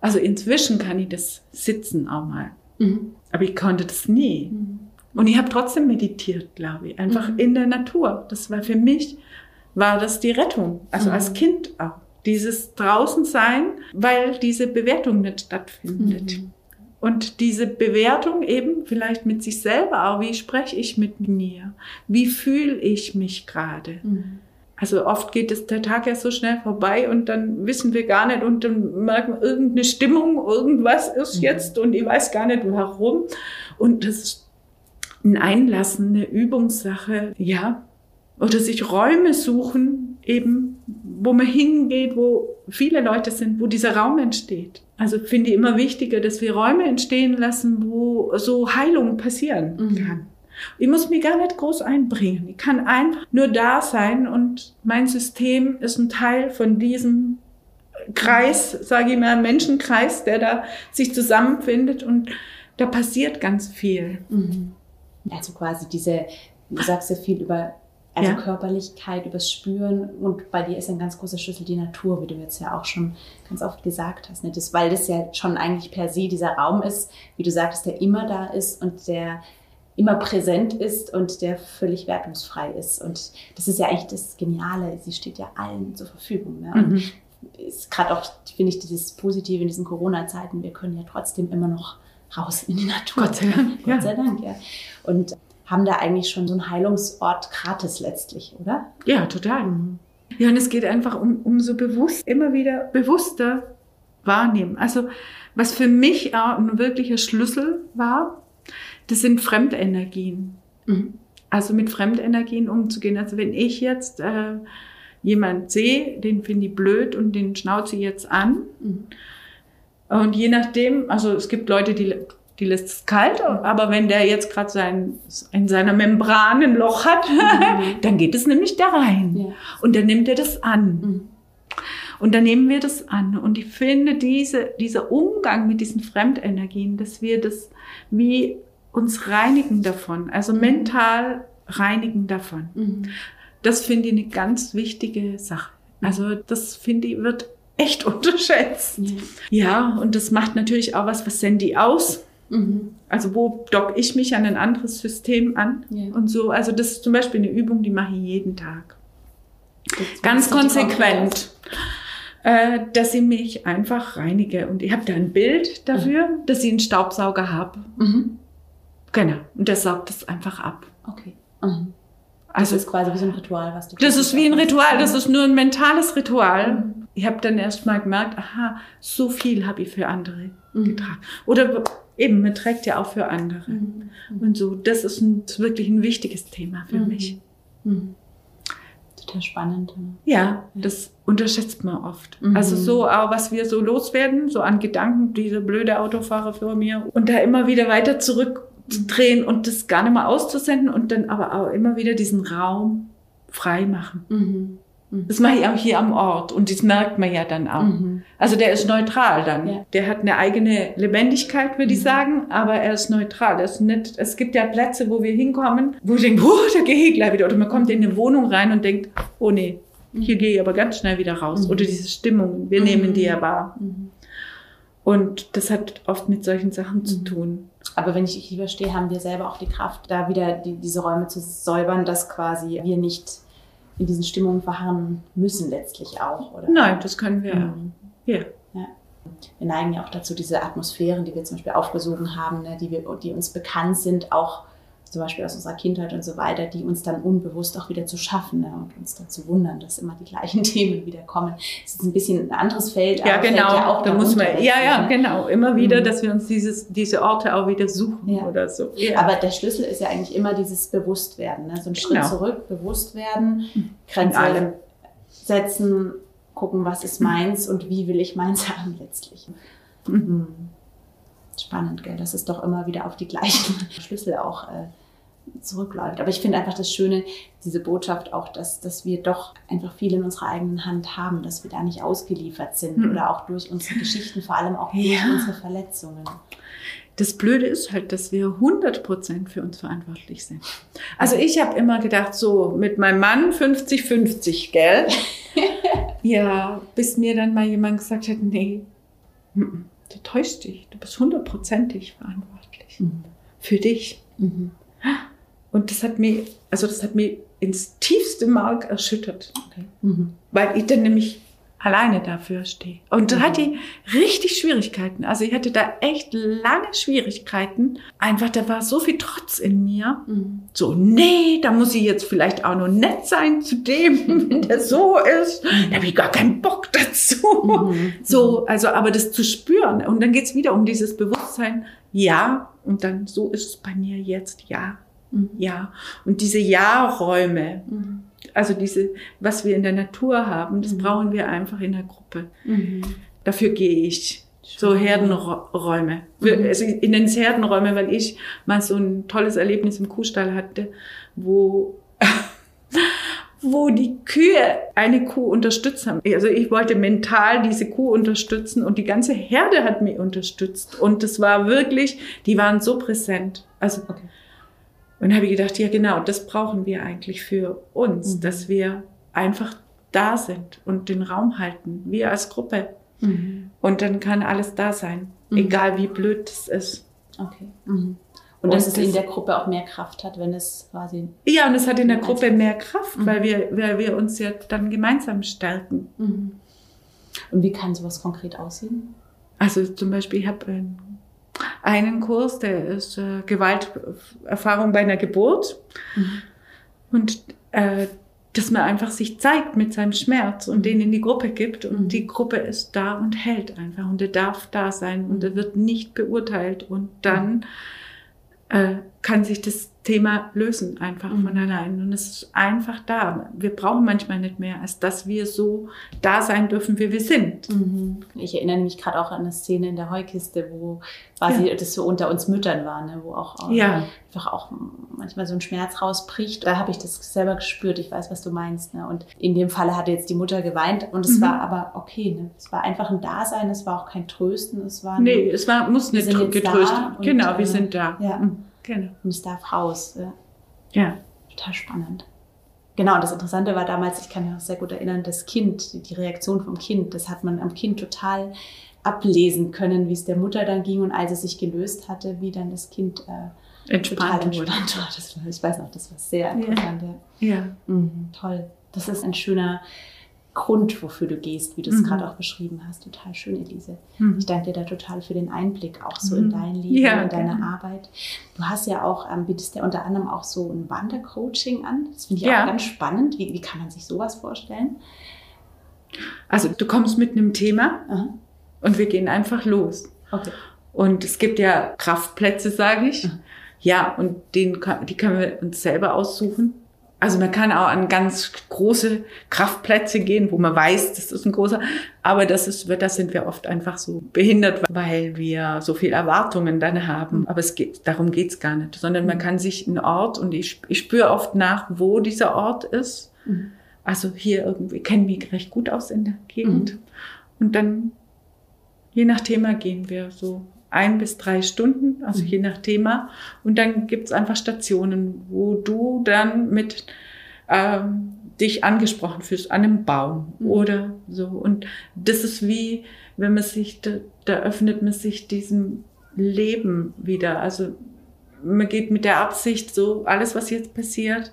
Speaker 2: also inzwischen kann ich das sitzen auch mal. Mhm. Aber ich konnte das nie. Mhm. Und ich habe trotzdem meditiert, glaube ich. Einfach mhm. in der Natur. Das war für mich, war das die Rettung. Also als mhm. Kind auch. Dieses draußen sein, weil diese Bewertung nicht stattfindet. Mhm. Und diese Bewertung eben vielleicht mit sich selber auch. Wie spreche ich mit mir? Wie fühle ich mich gerade? Mhm. Also oft geht es der Tag ja so schnell vorbei und dann wissen wir gar nicht und dann merken wir irgendeine Stimmung, irgendwas ist mhm. jetzt und ich weiß gar nicht warum. Und das ist ein Einlassen, eine Übungssache, ja. Oder sich Räume suchen, eben, wo man hingeht, wo viele Leute sind, wo dieser Raum entsteht. Also finde ich immer wichtiger, dass wir Räume entstehen lassen, wo so Heilung passieren mhm. kann. Ich muss mich gar nicht groß einbringen. Ich kann einfach nur da sein und mein System ist ein Teil von diesem Kreis, sage ich mal, Menschenkreis, der da sich zusammenfindet und da passiert ganz viel.
Speaker 1: Mhm. Also quasi diese, du sagst ja viel über Also
Speaker 2: Ja.
Speaker 1: Körperlichkeit übers Spüren und bei dir ist ein ganz großer Schlüssel die Natur, wie du jetzt ja auch schon ganz oft gesagt hast. Ne? Das, weil das ja schon eigentlich per se dieser Raum ist, wie du sagtest, der immer da ist und der immer präsent ist und der völlig wertungsfrei ist. Und das ist ja eigentlich das Geniale. Sie steht ja allen zur Verfügung. Ne? Und
Speaker 2: Mhm.
Speaker 1: ist gerade auch, finde ich, dieses Positive in diesen Corona-Zeiten. Wir können ja trotzdem immer noch raus in die Natur.
Speaker 2: Gott sei Dank.
Speaker 1: Gott sei Dank, ja. Und haben da eigentlich schon so einen Heilungsort gratis letztlich, oder?
Speaker 2: Ja, total. Ja, und es geht einfach um, um so bewusst, immer wieder bewusster wahrnehmen. Also, was für mich auch ein wirklicher Schlüssel war, das sind Fremdenergien.
Speaker 1: Mhm.
Speaker 2: Also mit Fremdenergien umzugehen. Also wenn ich jetzt äh, jemand sehe, den finde ich blöd und den schnauze ich jetzt an.
Speaker 1: Mhm.
Speaker 2: Und je nachdem, also es gibt Leute, die, die lässt es kalt, aber wenn der jetzt gerade sein, in seiner Membran ein Loch hat, <laughs> dann geht es nämlich da rein.
Speaker 1: Ja.
Speaker 2: Und dann nimmt er das an.
Speaker 1: Mhm.
Speaker 2: Und dann nehmen wir das an. Und ich finde, diese, dieser Umgang mit diesen Fremdenergien, dass wir das wie uns reinigen davon, also mental reinigen davon.
Speaker 1: Mhm.
Speaker 2: Das finde ich eine ganz wichtige Sache. Also das finde ich wird echt <laughs> unterschätzt.
Speaker 1: Ja.
Speaker 2: Ja, und das macht natürlich auch was, was ich aus?
Speaker 1: Mhm.
Speaker 2: Also wo dock ich mich an ein anderes System an?
Speaker 1: Ja.
Speaker 2: Und so, also das ist zum Beispiel eine Übung, die mache ich jeden Tag. Ganz konsequent. Äh, dass ich mich einfach reinige. Und ich habe da ein Bild dafür, dass ich einen Staubsauger habe.
Speaker 1: Mhm.
Speaker 2: Genau. Und der saugt das einfach ab.
Speaker 1: Okay. Mhm. Das
Speaker 2: Also
Speaker 1: ist quasi wie so ein Ritual, was du
Speaker 2: das ist wie ein Ritual, das ist nur ein mentales Ritual.
Speaker 1: Mhm.
Speaker 2: Ich habe dann erst mal gemerkt, aha, so viel habe ich für andere
Speaker 1: Mhm.
Speaker 2: getragen. Oder eben, man trägt ja auch für andere.
Speaker 1: Mhm.
Speaker 2: Und so, das ist, ein, wirklich ein wichtiges Thema für
Speaker 1: Mhm.
Speaker 2: mich.
Speaker 1: Mhm. Total spannend.
Speaker 2: Ja, das unterschätzt man oft.
Speaker 1: Mhm.
Speaker 2: Also so auch, was wir so loswerden, so an Gedanken, dieser blöde Autofahrer vor mir und da immer wieder weiter zurückzudrehen und das gar nicht mehr auszusenden und dann aber auch immer wieder diesen Raum frei machen.
Speaker 1: Mhm.
Speaker 2: Das mache ich auch hier am Ort und das merkt man ja dann auch.
Speaker 1: Mhm.
Speaker 2: Also der ist neutral dann.
Speaker 1: Ja.
Speaker 2: Der hat eine eigene Lebendigkeit, würde ich
Speaker 1: Mhm.
Speaker 2: sagen, aber er ist neutral. Er ist nicht, es gibt ja Plätze, wo wir hinkommen, wo ich denke, oh, da gehe ich gleich wieder. Oder man kommt in eine Wohnung rein und denkt, oh nee, hier gehe ich aber ganz schnell wieder raus.
Speaker 1: Mhm.
Speaker 2: Oder diese Stimmung, wir
Speaker 1: Mhm.
Speaker 2: nehmen die ja wahr. Und das hat oft mit solchen Sachen zu
Speaker 1: Mhm.
Speaker 2: tun.
Speaker 1: Aber wenn ich dich hier verstehe, haben wir selber auch die Kraft, da wieder die, diese Räume zu säubern, dass quasi wir nicht in diesen Stimmungen verharren müssen letztlich auch, oder?
Speaker 2: Nein, das können wir.
Speaker 1: Mhm.
Speaker 2: Ja.
Speaker 1: Wir neigen ja auch dazu, diese Atmosphären, die wir zum Beispiel aufgesogen haben, ne, die, wir, die uns bekannt sind, auch zum Beispiel aus unserer Kindheit und so weiter, die uns dann unbewusst auch wieder zu schaffen ne, und uns dann zu wundern, dass immer die gleichen <laughs> Themen wieder kommen. Es ist ein bisschen ein anderes Feld,
Speaker 2: Ja, genau.
Speaker 1: ja auch
Speaker 2: da muss man, ja, ja,
Speaker 1: ne?
Speaker 2: genau. Immer wieder,
Speaker 1: Mhm.
Speaker 2: dass wir uns dieses, diese Orte auch wieder suchen
Speaker 1: Ja.
Speaker 2: oder so. Ja.
Speaker 1: Aber der Schlüssel ist ja eigentlich immer dieses Bewusstwerden. Ne? So ein Schritt
Speaker 2: Genau.
Speaker 1: zurück, bewusst werden,
Speaker 2: In
Speaker 1: Grenze
Speaker 2: allem.
Speaker 1: setzen, gucken, was ist meins und wie will ich meins <laughs> haben letztlich.
Speaker 2: Mhm.
Speaker 1: Spannend, gell? dass es doch immer wieder auf die gleichen <laughs> Schlüssel auch äh, zurückläuft. Aber ich finde einfach das Schöne, diese Botschaft auch, dass, dass wir doch einfach viel in unserer eigenen Hand haben, dass wir da nicht ausgeliefert sind
Speaker 2: Mhm.
Speaker 1: oder auch durch unsere <laughs> Geschichten, vor allem auch durch
Speaker 2: Ja.
Speaker 1: unsere Verletzungen.
Speaker 2: Das Blöde ist halt, dass wir 100% für uns verantwortlich sind. Also ich habe immer gedacht, so mit meinem Mann 50-50, gell? <laughs> ja, bis mir dann mal jemand gesagt hat, nee, du täuschst dich, du bist hundertprozentig verantwortlich
Speaker 1: Mhm.
Speaker 2: für dich.
Speaker 1: Mhm.
Speaker 2: Und das hat mir, also das hat mir ins tiefste Mark erschüttert,
Speaker 1: Okay. Mhm.
Speaker 2: weil ich dann nämlich alleine dafür stehe. Und da
Speaker 1: Mhm.
Speaker 2: hatte ich richtig Schwierigkeiten. Also ich hatte da echt lange Schwierigkeiten. Einfach, da war so viel Trotz in mir.
Speaker 1: Mhm.
Speaker 2: So, nee, da muss ich jetzt vielleicht auch noch nett sein zu dem, <laughs> wenn der so ist. Da habe ich gar keinen Bock dazu.
Speaker 1: Mhm.
Speaker 2: So, also, aber das zu spüren. Und dann geht's wieder um dieses Bewusstsein, ja, und dann so ist es bei mir jetzt, ja,
Speaker 1: Mhm.
Speaker 2: ja. Und diese Ja-Räume,
Speaker 1: Mhm.
Speaker 2: Also diese, was wir in der Natur haben, das
Speaker 1: Mhm.
Speaker 2: brauchen wir einfach in der Gruppe.
Speaker 1: Mhm.
Speaker 2: Dafür gehe ich. So. Herdenräume.
Speaker 1: Mhm.
Speaker 2: Also nenne es Herdenräume, weil ich mal so ein tolles Erlebnis im Kuhstall hatte, wo, <laughs> wo die Kühe eine Kuh unterstützt haben. Also ich wollte mental diese Kuh unterstützen und die ganze Herde hat mich unterstützt. Und das war wirklich, die waren so präsent. Also
Speaker 1: Okay.
Speaker 2: Und habe ich gedacht, ja genau, das brauchen wir eigentlich für uns,
Speaker 1: Mhm.
Speaker 2: dass wir einfach da sind und den Raum halten, wir als Gruppe.
Speaker 1: Mhm.
Speaker 2: Und dann kann alles da sein,
Speaker 1: Mhm.
Speaker 2: egal wie blöd es ist.
Speaker 1: Okay. Mhm. Und,
Speaker 2: Und
Speaker 1: dass es in der Gruppe auch mehr Kraft hat, wenn es quasi.
Speaker 2: Ja, und es hat in der. Gruppe mehr Kraft,
Speaker 1: Mhm.
Speaker 2: weil, wir, weil wir uns ja dann gemeinsam stärken.
Speaker 1: Mhm. Und wie kann sowas konkret aussehen?
Speaker 2: Also zum Beispiel, ich habe einen, einen Kurs, der ist äh, Gewalterfahrung bei einer Geburt.
Speaker 1: Mhm.
Speaker 2: Und äh, dass man einfach sich zeigt mit seinem Schmerz und
Speaker 1: Mhm.
Speaker 2: den in die Gruppe gibt. Und
Speaker 1: Mhm.
Speaker 2: die Gruppe ist da und hält einfach. Und er darf da sein und er wird nicht beurteilt. Und dann äh, kann sich das Thema lösen einfach
Speaker 1: Mhm.
Speaker 2: von allein. Und es ist einfach da. Wir brauchen manchmal nicht mehr, als dass wir so da sein dürfen, wie wir sind.
Speaker 1: Mhm. Ich erinnere mich gerade auch an eine Szene in der Heukiste, wo quasi das so unter uns Müttern war, ne? wo auch
Speaker 2: Ja.
Speaker 1: einfach auch manchmal so ein Schmerz rausbricht. Da habe ich das selber gespürt. Ich weiß, was du meinst. Ne? Und in dem Falle hatte jetzt die Mutter geweint und es
Speaker 2: Mhm.
Speaker 1: war aber okay. Ne? Es war einfach ein Dasein, es war auch kein Trösten, es war
Speaker 2: Nee, es war, muss
Speaker 1: Wir
Speaker 2: nicht getröstet.
Speaker 1: da und,
Speaker 2: Genau,
Speaker 1: äh,
Speaker 2: wir sind da.
Speaker 1: ja.
Speaker 2: Genau.
Speaker 1: und es darf raus. Ja.
Speaker 2: Ja.
Speaker 1: Total spannend. Genau, und das Interessante war damals, ich kann mich auch sehr gut erinnern, das Kind, die- Reaktion vom Kind, das hat man am Kind total ablesen können, wie es der Mutter dann ging und als es sich gelöst hatte, wie dann das Kind äh,
Speaker 2: Entspannt
Speaker 1: total
Speaker 2: wurde.
Speaker 1: entspannt war. Das war. Ich weiß noch, das war sehr interessant. Ja.
Speaker 2: Ja.
Speaker 1: Mhm, toll. Das ist ein schöner Grund, wofür du gehst, wie du es
Speaker 2: Mhm.
Speaker 1: gerade auch beschrieben hast. Total schön, Elise.
Speaker 2: Mhm.
Speaker 1: Ich danke dir da total für den Einblick auch so
Speaker 2: Mhm.
Speaker 1: in dein Leben,
Speaker 2: Ja,
Speaker 1: in deine
Speaker 2: gerne.
Speaker 1: Arbeit. Du hast ja auch, ähm, bietest ja unter anderem auch so ein Wandercoaching an. Das finde ich
Speaker 2: Ja.
Speaker 1: auch ganz spannend. Wie, wie kann man sich sowas vorstellen?
Speaker 2: Also du kommst mit einem Thema
Speaker 1: Aha.
Speaker 2: und wir gehen einfach los.
Speaker 1: Okay.
Speaker 2: Und es gibt ja Kraftplätze, sage ich.
Speaker 1: Mhm.
Speaker 2: Ja, und den, die können wir uns selber aussuchen. Also man kann auch an ganz große Kraftplätze gehen, wo man weiß, das ist ein großer. Aber das ist, das sind wir oft einfach so behindert, weil wir so viel Erwartungen dann haben. Aber es geht, darum geht's gar nicht, sondern man kann sich einen Ort und ich, ich spüre oft nach, wo dieser Ort ist.
Speaker 1: Mhm.
Speaker 2: Also hier irgendwie, kennen mich recht gut aus in der Gegend.
Speaker 1: Mhm.
Speaker 2: Und dann, je nach Thema, gehen wir so ein bis drei Stunden, also
Speaker 1: Mhm.
Speaker 2: je nach Thema. Und dann gibt's einfach Stationen, wo du dann mit ähm, dich angesprochen fühlst an einem Baum
Speaker 1: Mhm.
Speaker 2: oder so. Und das ist wie, wenn man sich, da, da öffnet man sich diesem Leben wieder. Also man geht mit der Absicht so, alles, was jetzt passiert,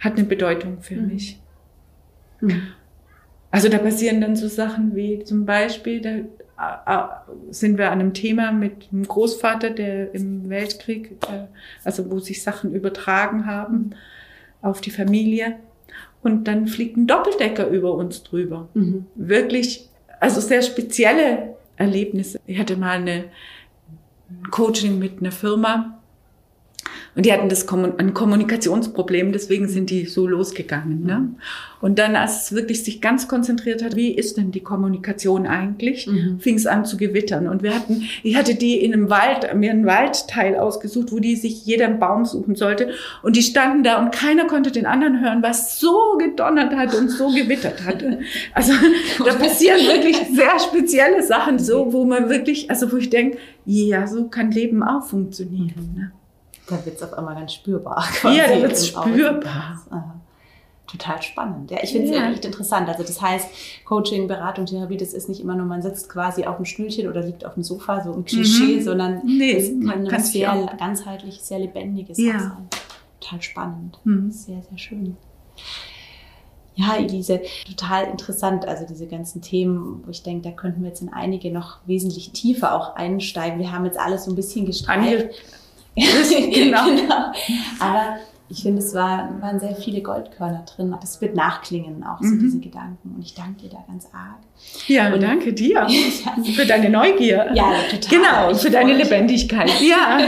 Speaker 2: hat eine Bedeutung für
Speaker 1: Mhm.
Speaker 2: mich.
Speaker 1: Mhm.
Speaker 2: Also da passieren dann so Sachen wie zum Beispiel, da sind wir an einem Thema mit einem Großvater, der im Weltkrieg, äh, also wo sich Sachen übertragen haben auf die Familie. Und dann fliegt ein Doppeldecker über uns drüber.
Speaker 1: Mhm.
Speaker 2: Wirklich, also sehr spezielle Erlebnisse. Ich hatte mal eine ein Coaching mit einer Firma und die hatten das Kommun- ein Kommunikationsproblem, deswegen sind die so losgegangen. Ne? Und dann, als es wirklich sich ganz konzentriert hat, wie ist denn die Kommunikation eigentlich,
Speaker 1: Mhm.
Speaker 2: fing es an zu gewittern. Und wir hatten, ich hatte die in einem Wald, mir einen Waldteil ausgesucht, wo die sich jeder einen Baum suchen sollte. Und die standen da und keiner konnte den anderen hören, es so gedonnert hat und so gewittert hatte. <laughs> Also da passieren wirklich sehr spezielle Sachen, so wo man wirklich, also wo ich denke, ja, so kann Leben auch funktionieren. Ne?
Speaker 1: Da wird es auf einmal ganz spürbar. <laughs>
Speaker 2: Ja, da
Speaker 1: im Außen.
Speaker 2: spürbar.
Speaker 1: Total spannend. Ja, ich finde es
Speaker 2: Ja.
Speaker 1: echt interessant. Also das heißt, Coaching, Beratung, Therapie, das ist nicht immer nur, man sitzt quasi auf dem Stühlchen oder liegt auf dem Sofa, so ein Klischee,
Speaker 2: Mhm.
Speaker 1: sondern
Speaker 2: Nee,
Speaker 1: es kann
Speaker 2: kann
Speaker 1: was
Speaker 2: sich
Speaker 1: sehr
Speaker 2: auch-
Speaker 1: ganzheitlich, sehr lebendiges
Speaker 2: Ja.
Speaker 1: sein. Total spannend.
Speaker 2: Mhm.
Speaker 1: Sehr, sehr schön. Ja, Elise, total interessant. Also diese ganzen Themen, wo ich denke, da könnten wir jetzt in einige noch wesentlich tiefer auch einsteigen. Wir haben jetzt alles so ein bisschen gestreift.
Speaker 2: Ange- <laughs> genau.
Speaker 1: genau. Aber ich finde, es war, waren sehr viele Goldkörner drin. Das wird nachklingen, auch so
Speaker 2: Mhm.
Speaker 1: diese Gedanken. Und ich danke dir da ganz arg.
Speaker 2: Ja,
Speaker 1: Und-
Speaker 2: danke dir <laughs> für deine Neugier.
Speaker 1: Ja, total.
Speaker 2: Genau,
Speaker 1: Ich
Speaker 2: für deine
Speaker 1: mich.
Speaker 2: Lebendigkeit. <laughs> Ja.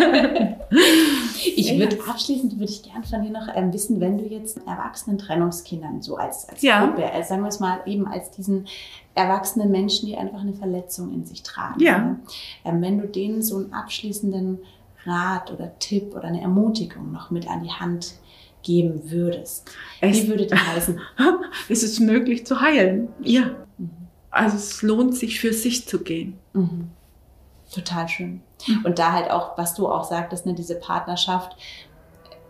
Speaker 1: Ich würde abschließend würde ich gern von dir noch ähm, wissen, wenn du jetzt erwachsenen Trennungskindern so als, als
Speaker 2: Ja.
Speaker 1: Gruppe, äh, sagen wir es mal eben als diesen erwachsenen Menschen, die einfach eine Verletzung in sich tragen.
Speaker 2: Ja.
Speaker 1: ne? Ähm, wenn du denen so einen abschließenden Rat oder Tipp oder eine Ermutigung noch mit an die Hand geben würdest,
Speaker 2: Es-
Speaker 1: wie würde die heißen? <laughs>
Speaker 2: es ist möglich zu heilen. Ja.
Speaker 1: Mhm.
Speaker 2: Also es lohnt sich für sich zu gehen.
Speaker 1: Mhm. Total schön.
Speaker 2: Mhm.
Speaker 1: Und da halt auch, was du auch sagtest, ne, diese Partnerschaft,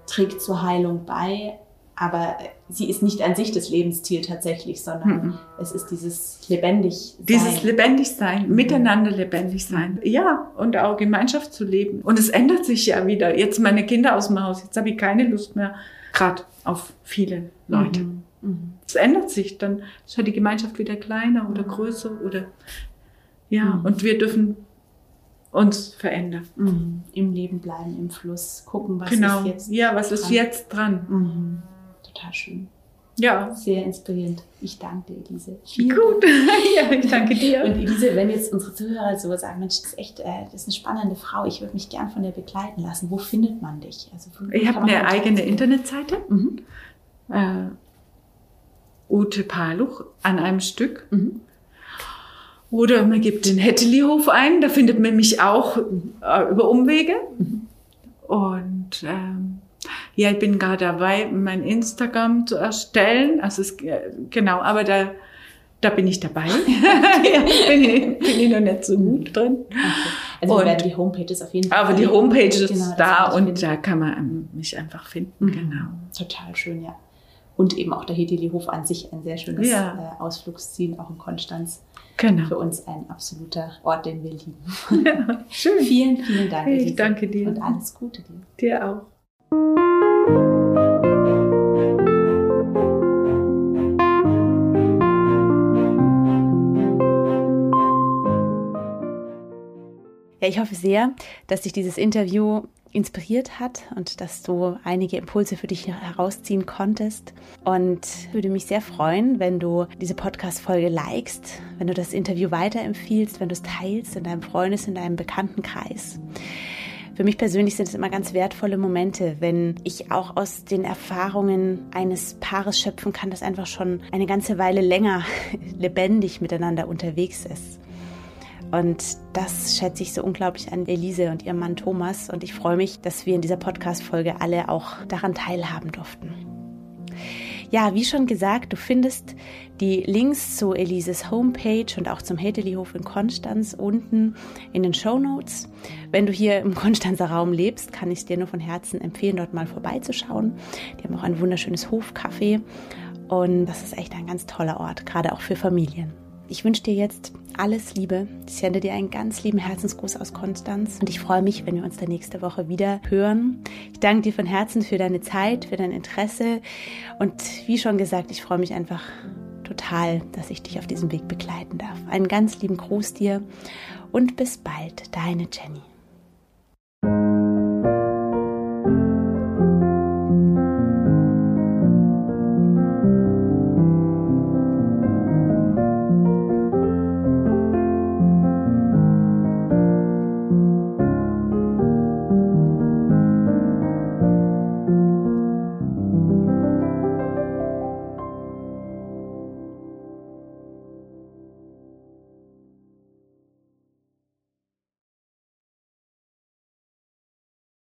Speaker 1: trägt zur Heilung bei, aber sie ist nicht an sich das Lebensziel tatsächlich, sondern mhm. es ist dieses lebendig
Speaker 2: sein. Dieses lebendig sein, mhm. miteinander lebendig sein. Ja, und auch Gemeinschaft zu leben. Und es ändert sich ja wieder. Jetzt meine Kinder aus dem Haus, jetzt habe ich keine Lust mehr, gerade auf viele Leute. Mhm. mhm. Es ändert sich, dann ist halt die Gemeinschaft wieder kleiner oder größer oder ja, mhm. und wir dürfen uns verändern.
Speaker 1: Mhm. Im Leben bleiben, im Fluss, gucken, was
Speaker 2: genau.
Speaker 1: ist jetzt.
Speaker 2: Ja, was ist jetzt dran?
Speaker 1: Mhm. Total schön.
Speaker 2: Ja.
Speaker 1: Sehr inspirierend. Ich danke dir, Elise.
Speaker 2: Vielen Gut. <laughs> ja, ich danke dir.
Speaker 1: Und Elise, wenn jetzt unsere Zuhörer so sagen, Mensch, das ist echt, äh, das ist eine spannende Frau, ich würde mich gern von dir begleiten lassen. Wo findet man dich?
Speaker 2: Also, ich habe eine eigene Internetseite. Mhm. Äh, Ute Paluch an einem Stück. Mhm. Oder man gibt den Hettelihof ein, da findet man mich auch äh, über Umwege. Mhm. Und ähm, ja, ich bin gerade dabei, mein Instagram zu erstellen. Also es, äh, genau, aber da, da bin ich dabei. <laughs> bin, ich, bin ich noch nicht so gut drin. Okay.
Speaker 1: Also und, die Homepage ist auf jeden Fall.
Speaker 2: Aber die Homepage ist genau, da und da kann man mich einfach finden. Mhm. Genau.
Speaker 1: Total schön, ja. Und eben auch der Hedelihof an sich ein sehr schönes ja. äh, Ausflugsziel, auch in Konstanz.
Speaker 2: Genau.
Speaker 1: Für uns ein absoluter Ort, den wir lieben.
Speaker 2: Ja, schön. <laughs>
Speaker 1: vielen, vielen Dank.
Speaker 2: Ich danke dir.
Speaker 1: Und alles Gute dir.
Speaker 2: Dir auch.
Speaker 1: Ja, ich hoffe sehr, dass sich dieses Interview inspiriert hat und dass du einige Impulse für dich herausziehen konntest. Und würde mich sehr freuen, wenn du diese Podcast-Folge likest, wenn du das Interview weiterempfiehlst, wenn du es teilst in deinem Freundes-, in deinem Bekanntenkreis. Für mich persönlich sind es immer ganz wertvolle Momente, wenn ich auch aus den Erfahrungen eines Paares schöpfen kann, das einfach schon eine ganze Weile länger <laughs> lebendig miteinander unterwegs ist. Und das schätze ich so unglaublich an Elise und ihrem Mann Thomas. Und ich freue mich, dass wir in dieser Podcast-Folge alle auch daran teilhaben durften. Ja, wie schon gesagt, du findest die Links zu Elises Homepage und auch zum Hedelihof in Konstanz unten in den Show Notes. Wenn du hier im Konstanzer Raum lebst, kann ich dir nur von Herzen empfehlen, dort mal vorbeizuschauen. Die haben auch ein wunderschönes Hofcafé und das ist echt ein ganz toller Ort, gerade auch für Familien. Ich wünsche dir jetzt alles Liebe. Ich sende dir einen ganz lieben Herzensgruß aus Konstanz und ich freue mich, wenn wir uns dann nächste Woche wieder hören. Ich danke dir von Herzen für deine Zeit, für dein Interesse und wie schon gesagt, ich freue mich einfach total, dass ich dich auf diesem Weg begleiten darf. Einen ganz lieben Gruß dir und bis bald, deine Jenny.